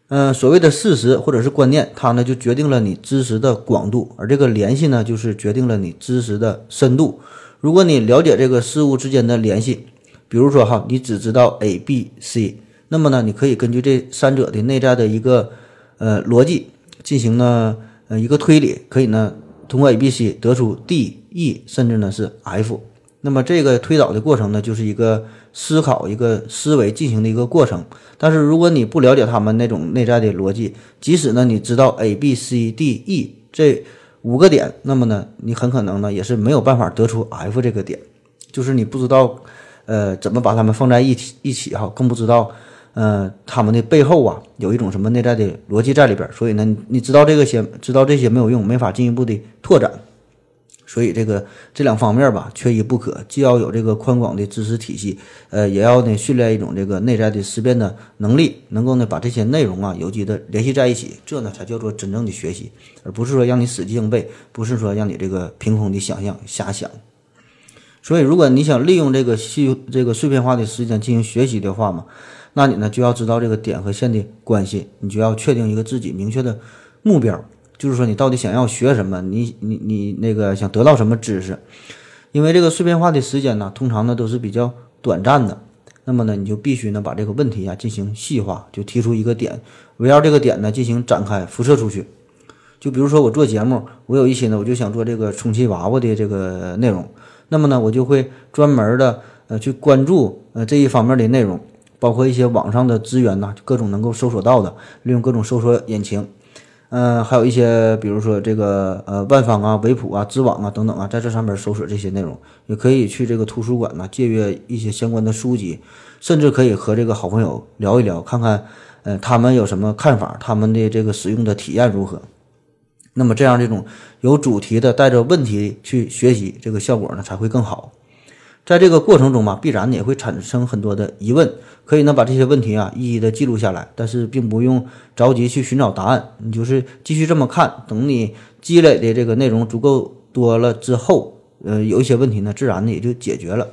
Speaker 2: 嗯，所谓的事实或者是观念，它呢就决定了你知识的广度，而这个联系呢，就是决定了你知识的深度。如果你了解这个事物之间的联系，比如说哈，你只知道 A、B、C，那么呢，你可以根据这三者的内在的一个呃逻辑进行呢呃一个推理，可以呢通过 A、B、C 得出 D、E，甚至呢是 F。那么这个推导的过程呢，就是一个思考、一个思维进行的一个过程。但是如果你不了解他们那种内在的逻辑，即使呢你知道 A、B、C、D、E 这五个点，那么呢你很可能呢也是没有办法得出 F 这个点，就是你不知道。呃，怎么把它们放在一起一起哈？更不知道，呃，他们的背后啊，有一种什么内在的逻辑在里边。所以呢，你知道这个些，知道这些没有用，没法进一步的拓展。所以这个这两方面吧，缺一不可。既要有这个宽广的知识体系，呃，也要呢训练一种这个内在的思辨的能力，能够呢把这些内容啊有机的联系在一起，这呢才叫做真正的学习，而不是说让你死记硬背，不是说让你这个凭空的想象瞎想。所以，如果你想利用这个细这个碎片化的时间进行学习的话嘛，那你呢就要知道这个点和线的关系，你就要确定一个自己明确的目标，就是说你到底想要学什么，你你你那个想得到什么知识。因为这个碎片化的时间呢，通常呢都是比较短暂的，那么呢你就必须呢把这个问题啊进行细化，就提出一个点，围绕这个点呢进行展开辐射出去。就比如说我做节目，我有一些呢我就想做这个充气娃娃的这个内容。那么呢，我就会专门的呃去关注呃这一方面的内容，包括一些网上的资源呐，各种能够搜索到的，利用各种搜索引擎，嗯，还有一些比如说这个呃万方啊、维普啊、知网啊等等啊，在这上面搜索这些内容，也可以去这个图书馆呢借阅一些相关的书籍，甚至可以和这个好朋友聊一聊，看看呃他们有什么看法，他们的这个使用的体验如何。那么这样这种有主题的带着问题去学习，这个效果呢才会更好。在这个过程中嘛，必然也会产生很多的疑问，可以呢把这些问题啊一一的记录下来，但是并不用着急去寻找答案，你就是继续这么看，等你积累的这个内容足够多了之后，呃，有一些问题呢自然的也就解决了。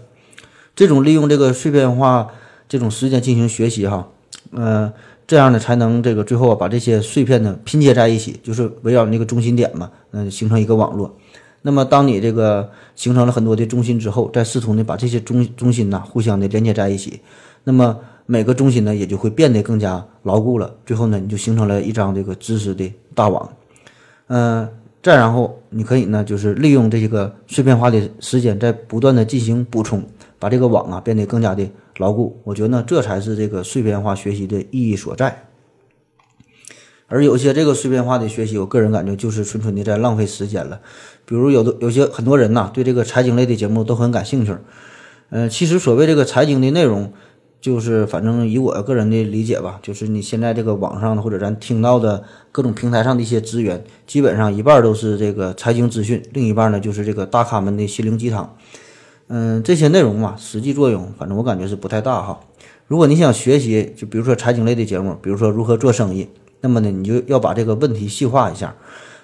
Speaker 2: 这种利用这个碎片化这种时间进行学习哈，呃。这样呢，才能这个最后啊，把这些碎片呢拼接在一起，就是围绕那个中心点嘛，嗯，形成一个网络。那么，当你这个形成了很多的中心之后，再试图呢把这些中中心呢互相的连接在一起，那么每个中心呢也就会变得更加牢固了。最后呢，你就形成了一张这个知识的大网。嗯，再然后你可以呢，就是利用这个碎片化的时间，在不断的进行补充，把这个网啊变得更加的。牢固，我觉得呢，这才是这个碎片化学习的意义所在。而有些这个碎片化的学习，我个人感觉就是纯纯的在浪费时间了。比如有的有些很多人呐，对这个财经类的节目都很感兴趣。呃，其实所谓这个财经的内容，就是反正以我个人的理解吧，就是你现在这个网上的或者咱听到的各种平台上的一些资源，基本上一半都是这个财经资讯，另一半呢就是这个大咖们的心灵鸡汤。嗯，这些内容嘛，实际作用反正我感觉是不太大哈。如果你想学习，就比如说财经类的节目，比如说如何做生意，那么呢，你就要把这个问题细化一下。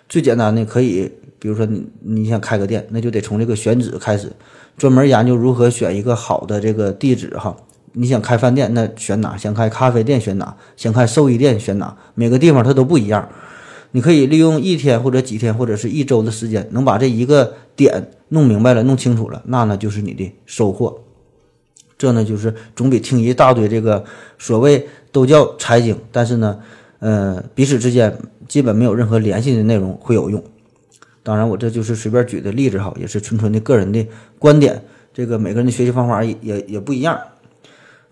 Speaker 2: 最简单的可以，比如说你你想开个店，那就得从这个选址开始。专门研究如何选一个好的这个地址哈，你想开饭店那选哪？想开咖啡店选哪？想开寿衣店选哪？每个地方它都不一样。你可以利用一天或者几天或者是一周的时间，能把这一个点弄明白了、弄清楚了，那呢就是你的收获。这呢就是总比听一大堆这个所谓都叫财经，但是呢，呃，彼此之间基本没有任何联系的内容会有用。当然，我这就是随便举的例子哈，也是纯纯的个人的观点。这个每个人的学习方法也也也不一样。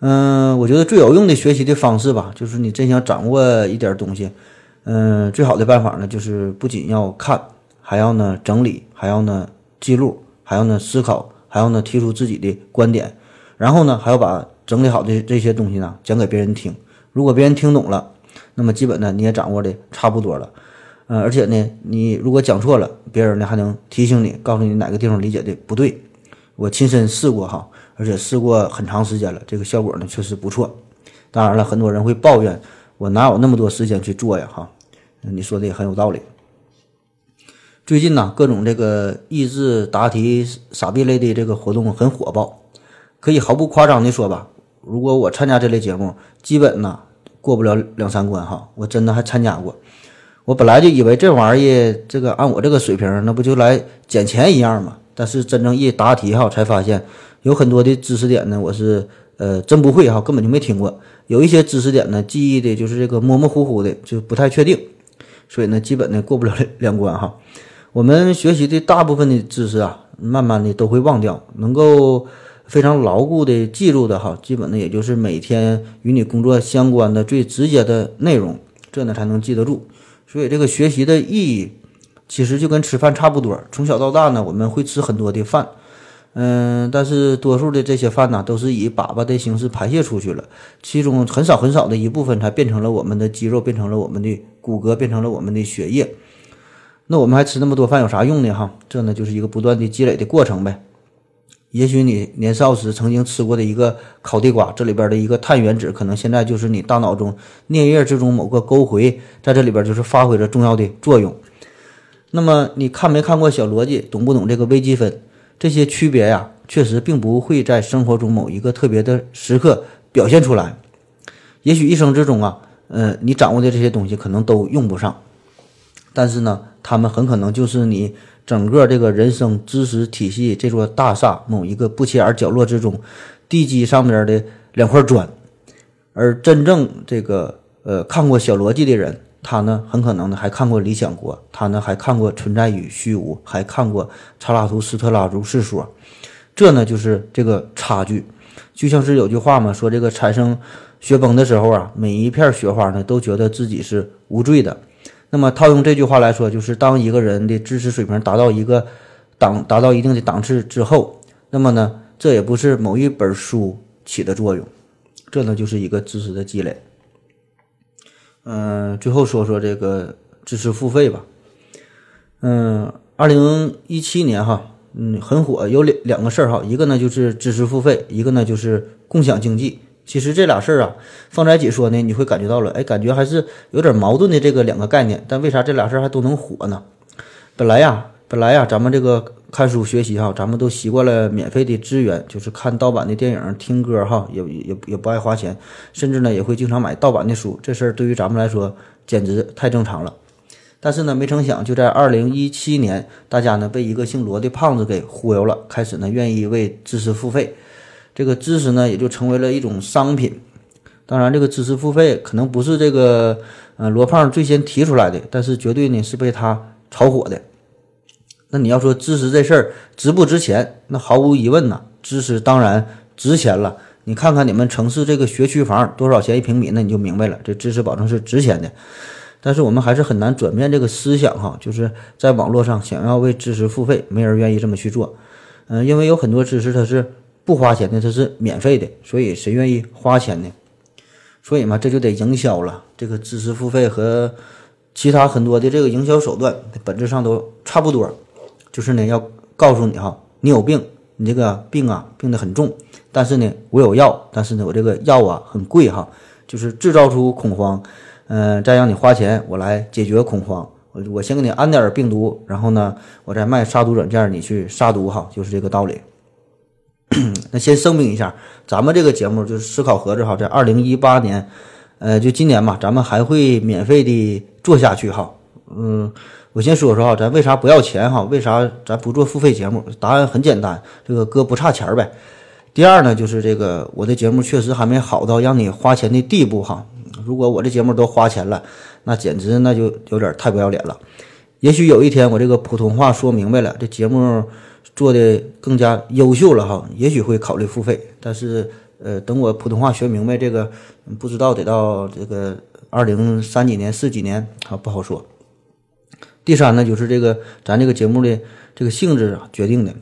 Speaker 2: 嗯，我觉得最有用的学习的方式吧，就是你真想掌握一点东西，嗯，最好的办法呢，就是不仅要看，还要呢整理，还要呢记录，还要呢思考，还要呢提出自己的观点，然后呢还要把整理好的这些东西呢讲给别人听。如果别人听懂了，那么基本呢你也掌握的差不多了。嗯，而且呢，你如果讲错了，别人呢还能提醒你，告诉你哪个地方理解的不对。我亲身试过哈，而且试过很长时间了，这个效果呢确实不错。当然了，很多人会抱怨我哪有那么多时间去做呀哈。你说的也很有道理。最近呢，各种这个益智答题傻逼类的这个活动很火爆，可以毫不夸张的说吧，如果我参加这类节目，基本呢过不了两三关哈。我真的还参加过。我本来就以为这玩意儿，这个按我这个水平，那不就来捡钱一样吗？但是真正一答题哈，才发现有很多的知识点呢，我是呃真不会哈，根本就没听过。有一些知识点呢，记忆的就是这个模模糊糊的，就不太确定，所以呢，基本呢过不了两关哈。我们学习的大部分的知识啊，慢慢的都会忘掉，能够非常牢固的记住的哈，基本呢也就是每天与你工作相关的最直接的内容，这呢才能记得住。所以这个学习的意义，其实就跟吃饭差不多。从小到大呢，我们会吃很多的饭，嗯，但是多数的这些饭呢，都是以粑粑的形式排泄出去了，其中很少很少的一部分才变成了我们的肌肉，变成了我们的骨骼，变成了我们的血液。那我们还吃那么多饭有啥用呢？哈，这呢就是一个不断的积累的过程呗。也许你年少时曾经吃过的一个烤地瓜，这里边的一个碳原子，可能现在就是你大脑中颞叶之中某个沟回，在这里边就是发挥着重要的作用。那么你看没看过小逻辑，懂不懂这个微积分？这些区别呀，确实并不会在生活中某一个特别的时刻表现出来。也许一生之中啊，呃，你掌握的这些东西可能都用不上，但是呢，他们很可能就是你。整个这个人生知识体系这座大厦某一个不起眼角落之中，地基上面的两块砖，而真正这个呃看过小逻辑的人，他呢很可能呢还看过《理想国》，他呢还看过《存在与虚无》，还看过查拉图斯特拉如是说，这呢就是这个差距。就像是有句话嘛，说这个产生雪崩的时候啊，每一片雪花呢都觉得自己是无罪的。那么套用这句话来说，就是当一个人的知识水平达到一个档，达到一定的档次之后，那么呢，这也不是某一本书起的作用，这呢就是一个知识的积累。嗯，最后说说这个知识付费吧。嗯，二零一七年哈，嗯，很火，有两两个事儿哈，一个呢就是知识付费，一个呢就是共享经济。其实这俩事儿啊，放在一起说呢，你会感觉到了，哎，感觉还是有点矛盾的这个两个概念。但为啥这俩事儿还都能火呢？本来呀，本来呀，咱们这个看书学习哈，咱们都习惯了免费的资源，就是看盗版的电影、听歌哈，也也也不爱花钱，甚至呢也会经常买盗版的书。这事儿对于咱们来说简直太正常了。但是呢，没成想就在二零一七年，大家呢被一个姓罗的胖子给忽悠了，开始呢愿意为知识付费。这个知识呢，也就成为了一种商品。当然，这个知识付费可能不是这个呃罗胖最先提出来的，但是绝对呢是被他炒火的。那你要说知识这事儿值不值钱？那毫无疑问呐，知识当然值钱了。你看看你们城市这个学区房多少钱一平米，那你就明白了，这知识保证是值钱的。但是我们还是很难转变这个思想哈，就是在网络上想要为知识付费，没人愿意这么去做。嗯、因为有很多知识它是不花钱的，它是免费的，所以谁愿意花钱呢？所以嘛，这就得营销了。这个知识付费和其他很多的这个营销手段本质上都差不多，就是呢要告诉你哈，你有病，你这个病啊病得很重，但是呢我有药，但是呢我这个药啊很贵哈，就是制造出恐慌，嗯、再让你花钱，我来解决恐慌。我我先给你安点病毒，然后呢我再卖杀毒软件，你去杀毒哈，就是这个道理。[CLEARS THROAT] 那先声明一下，咱们这个节目就是思考盒子哈，在二零一八年，呃，就今年嘛，咱们还会免费的做下去哈。嗯，我先说说哈，咱为啥不要钱哈？为啥咱不做付费节目？答案很简单，这个哥不差钱呗。第二呢，就是这个我的节目确实还没好到让你花钱的地步哈。如果我这节目都花钱了，那简直那就有点太不要脸了。也许有一天我这个普通话说明白了，这节目做的更加优秀了哈，也许会考虑付费。但是呃，等我普通话学明白，这个不知道得到这个二零三几年、四几年啊，不好说。第三呢，就是这个咱这个节目的这个性质啊决定的，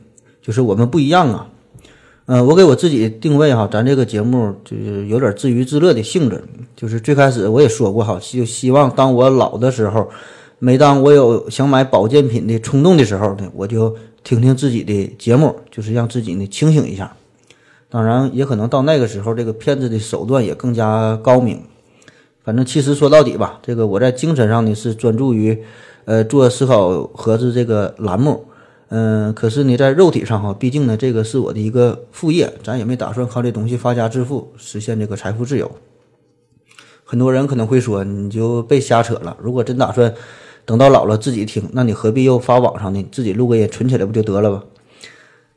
Speaker 2: 就是我们不一样啊。呃，我给我自己定位哈，咱这个节目就是有点自娱自乐的性质。就是最开始我也说过哈，就希望当我老的时候，每当我有想买保健品的冲动的时候呢，我就听听自己的节目，就是让自己呢清醒一下。当然，也可能到那个时候，这个骗子的手段也更加高明。反正其实说到底吧，这个我在精神上呢是专注于，呃，做思考盒子这个栏目。嗯，可是呢，在肉体上哈，毕竟呢，这个是我的一个副业，咱也没打算靠这东西发家致富，实现这个财富自由。很多人可能会说，你就别瞎扯了。如果真打算等到老了自己听，那你何必又发网上呢？自己录个音存起来不就得了吧？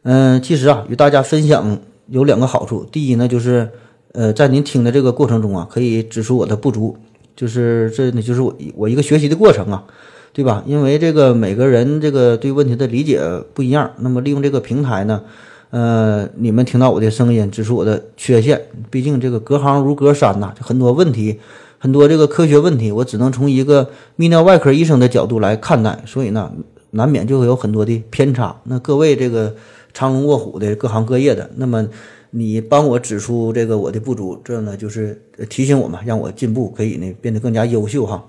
Speaker 2: 嗯，其实啊，与大家分享有两个好处。第一呢，就是呃，在您听的这个过程中啊，可以指出我的不足，就是这呢，就是我我一个学习的过程啊。对吧？因为这个每个人这个对问题的理解不一样，那么利用这个平台呢，呃，你们听到我的声音，指出我的缺陷。毕竟这个隔行如隔山呐，很多问题，很多这个科学问题，我只能从一个泌尿外科医生的角度来看待，所以呢，难免就会有很多的偏差。那各位这个藏龙卧虎的各行各业的，那么你帮我指出这个我的不足，这呢就是提醒我嘛，让我进步，可以呢变得更加优秀哈。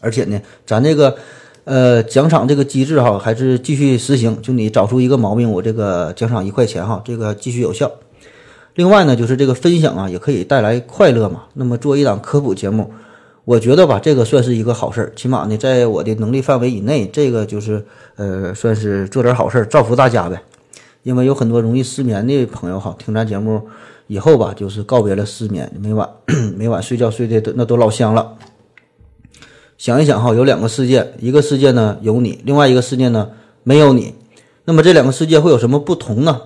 Speaker 2: 而且呢，咱这个呃奖赏这个机制哈，还是继续实行。就你找出一个毛病，我这个奖赏一块钱哈，这个继续有效。另外呢，就是这个分享啊，也可以带来快乐嘛。那么做一档科普节目，我觉得吧，这个算是一个好事儿。起码呢，在我的能力范围以内，这个就是呃，算是做点好事儿，造福大家呗。因为有很多容易失眠的朋友哈，听咱节目以后吧，就是告别了失眠，每晚 [CLEARS THROAT] 每晚睡觉睡的都那都老香了。想一想哈，有两个世界，一个世界呢有你，另外一个世界呢没有你。那么这两个世界会有什么不同呢？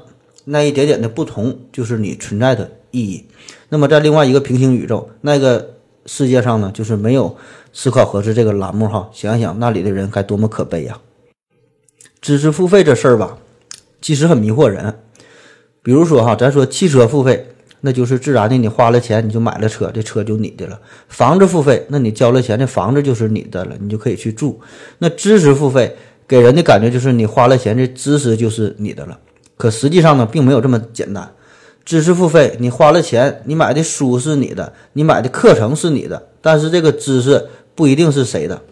Speaker 2: 那一点点的不同就是你存在的意义。那么在另外一个平行宇宙，那个世界上呢，就是没有思考盒子这个栏目哈。想想那里的人该多么可悲呀！知识付费这事儿吧，其实很迷惑人。比如说哈，咱说汽车付费。那就是自然的，你花了钱你就买了车，这车就你的了。房子付费，那你交了钱，这房子就是你的了，你就可以去住。那知识付费给人的感觉就是你花了钱，这知识就是你的了。可实际上呢，并没有这么简单。知识付费，你花了钱，你买的书是你的，你买的课程是你的，但是这个知识不一定是谁的。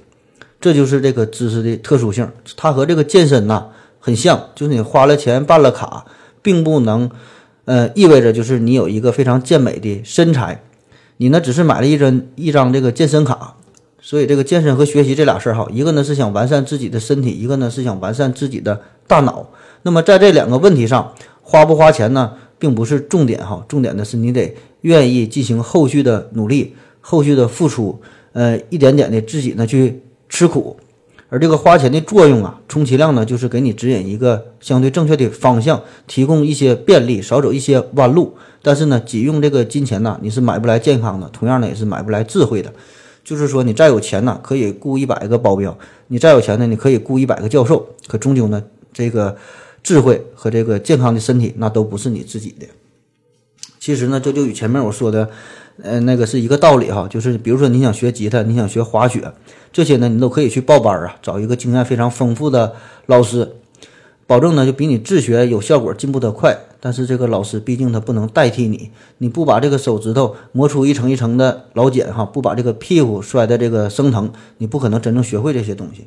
Speaker 2: 这就是这个知识的特殊性，它和这个健身呐很像，就是你花了钱办了卡，并不能。呃，意味着就是你有一个非常健美的身材，你呢只是买了一张一张这个健身卡，所以这个健身和学习这俩事儿哈，一个呢是想完善自己的身体，一个呢是想完善自己的大脑。那么在这两个问题上，花不花钱呢，并不是重点哈，重点的是你得愿意进行后续的努力，后续的付出，呃，一点点的自己呢去吃苦。而这个花钱的作用啊，充其量呢就是给你指引一个相对正确的方向，提供一些便利，少走一些弯路。但是呢，仅用这个金钱呢，你是买不来健康的，同样呢也是买不来智慧的。就是说，你再有钱呢，可以雇一百个保镖；你再有钱呢，你可以雇一百个教授。可终究呢，这个智慧和这个健康的身体，那都不是你自己的。其实呢，这就与前面我说的，呃，那个是一个道理哈。就是比如说你想学吉他，你想学滑雪，这些呢，你都可以去报班啊，找一个经验非常丰富的老师，保证呢就比你自学有效果，进步得快。但是这个老师毕竟他不能代替你，你不把这个手指头磨出一层一层的老茧哈，不把这个屁股摔的这个生疼，你不可能真正学会这些东西。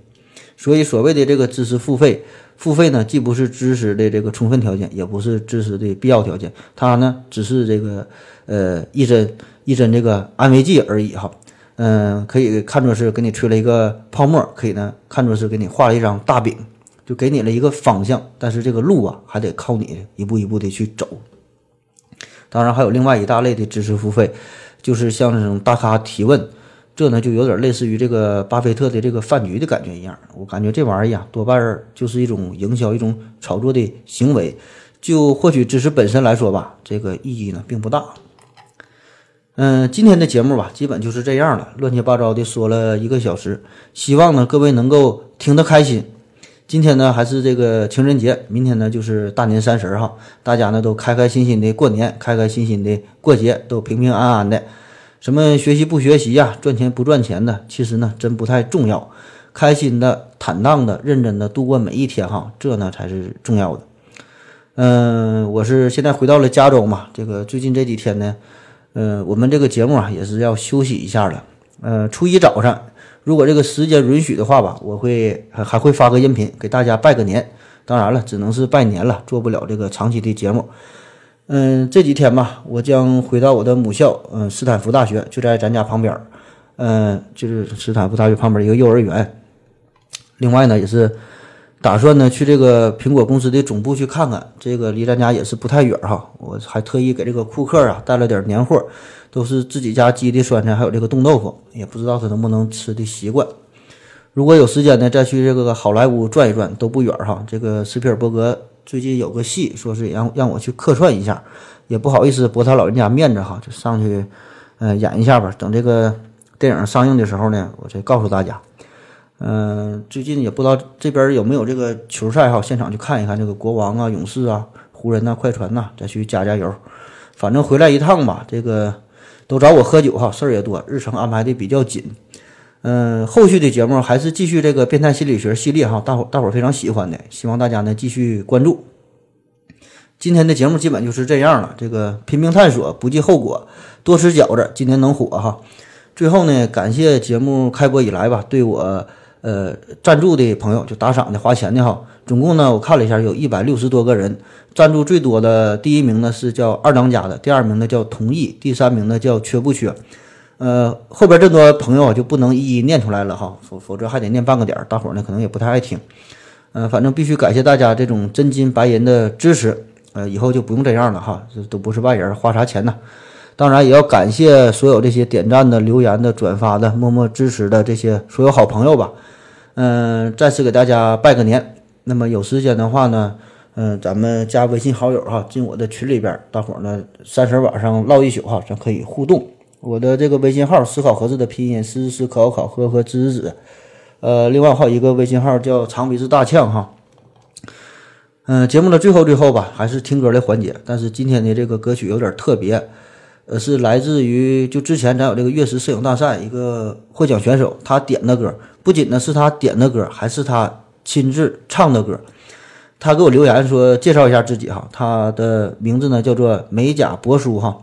Speaker 2: 所以所谓的这个知识付费，付费呢，既不是知识的这个充分条件，也不是知识的必要条件，它呢只是这个呃一针一针这个安慰剂而已哈。嗯，可以看作是给你吹了一个泡沫，可以呢看作是给你画了一张大饼，就给你了一个方向，但是这个路啊还得靠你一步一步的去走。当然还有另外一大类的知识付费，就是像这种大咖提问。这呢就有点类似于这个巴菲特的这个饭局的感觉一样，我感觉这玩意儿呀多半儿就是一种营销、一种炒作的行为。就获取知识本身来说吧，这个意义呢并不大。嗯，今天的节目吧，基本就是这样了，乱七八糟的说了一个小时，希望呢各位能够听得开心。今天呢还是这个情人节，明天呢就是大年三十哈，大家呢都开开心心的过年，开开心心的过节，都平平安安的。什么学习不学习呀，赚钱不赚钱的，其实呢真不太重要。开心的、坦荡的、认真的度过每一天哈，这呢才是重要的。嗯，我是现在回到了加州嘛，这个最近这几天呢，嗯，我们这个节目啊也是要休息一下了。呃，初一早上，如果这个时间允许的话吧，我会还会发个音频给大家拜个年。当然了，只能是拜年了，做不了这个长期的节目。嗯，这几天吧，我将回到我的母校，嗯，斯坦福大学就在咱家旁边儿，嗯，就是斯坦福大学旁边一个幼儿园。另外呢，也是打算呢去这个苹果公司的总部去看看，这个离咱家也是不太远哈。我还特意给这个库克啊带了点年货，都是自己家鸡的酸菜，还有这个冻豆腐，也不知道他能不能吃的习惯。如果有时间呢，再去这个好莱坞转一转都不远哈。这个斯皮尔伯格。最近有个戏，说是让让我去客串一下，也不好意思驳他老人家面子哈，就上去，嗯，演一下吧。等这个电影上映的时候呢，我再告诉大家。嗯，最近也不知道这边有没有这个球赛哈，现场去看一看这个国王啊、勇士啊、湖人呐、快船呐，再去加加油。反正回来一趟吧，这个都找我喝酒哈，事儿也多，日程安排的比较紧。嗯，后续的节目还是继续这个变态心理学系列哈，大伙大伙非常喜欢的，希望大家呢继续关注。今天的节目基本就是这样了，这个拼命探索，不计后果，多吃饺子，今年能火哈。最后呢，感谢节目开播以来吧，对我呃赞助的朋友，就打赏的、花钱的哈，总共呢我看了一下，有一百六十多个人，赞助最多的第一名呢是叫二当家的，第二名呢叫同意，第三名呢叫缺不缺。呃，后边这么多朋友就不能一一念出来了哈，否否则还得念半个点儿，大伙儿呢可能也不太爱听。呃，反正必须感谢大家这种真金白银的支持。呃，以后就不用这样了哈，这都不是外人，花啥钱呢？当然也要感谢所有这些点赞的、留言的、转发的、默默支持的这些所有好朋友吧。嗯，再次给大家拜个年。那么有时间的话呢，嗯，咱们加微信好友哈，进我的群里边，大伙儿呢三十晚上唠一宿哈，咱可以互动。我的这个微信号“思考盒子”的拼音“思思考考和和知知”，呃，另外还有一个微信号叫“长鼻子大呛”哈。嗯，节目的最后最后吧，还是听歌的环节。但是今天的这个歌曲有点特别，呃，是来自于就之前咱有这个月食摄影大赛一个获奖选手他点的歌，不仅呢是他点的歌，还是他亲自唱的歌。他给我留言说介绍一下自己哈，他的名字呢叫做美甲博叔哈。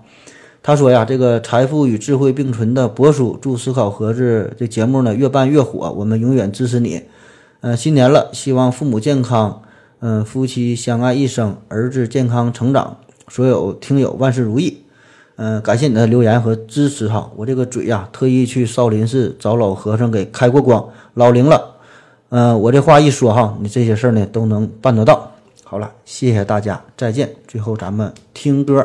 Speaker 2: 他说呀，这个财富与智慧并存的博叔，祝思考盒子这节目呢越办越火，我们永远支持你。呃，新年了，希望父母健康，嗯，夫妻相爱一生，儿子健康成长，所有听友万事如意。嗯，感谢你的留言和支持哈，我这个嘴呀，特意去少林寺找老和尚给开过光，老灵了。嗯，我这话一说哈，你这些事儿呢都能办得到。好了，谢谢大家，再见。最后咱们听歌。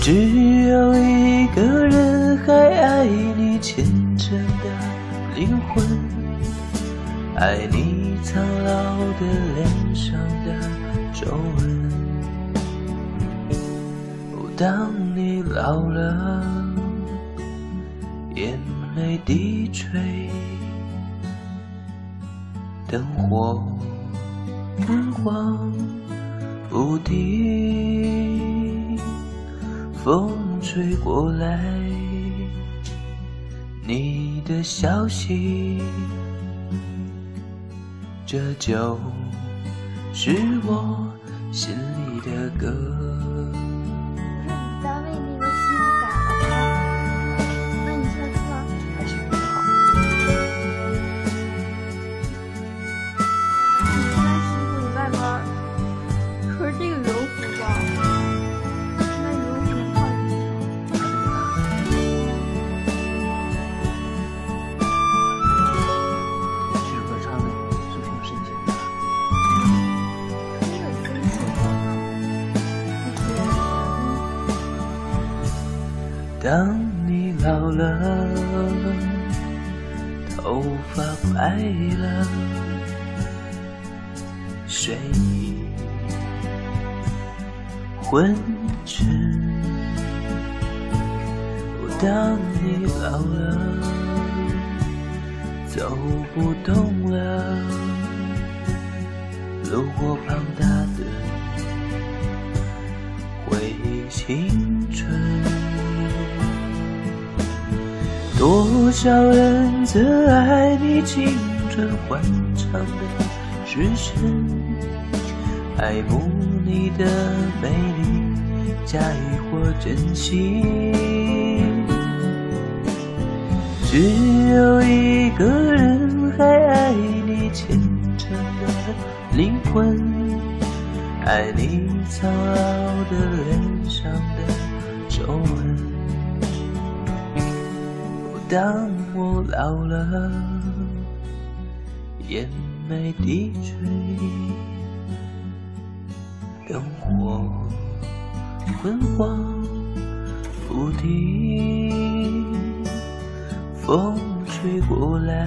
Speaker 4: 只有一个人还爱你虔诚的灵魂，爱你苍老的脸上的皱纹。当你老了，眼泪低垂，灯火昏黄不定，风吹过来，你的消息，这就是我心里的歌。炉火旁打盹，回忆青春。多少人曾爱你青春欢畅的时辰，爱慕你的美丽，假意或真心。只有一个人还爱你虔灵魂，爱你苍老的脸上的皱纹。当我老了，眼眉低垂，灯火昏黄不定，风吹过来，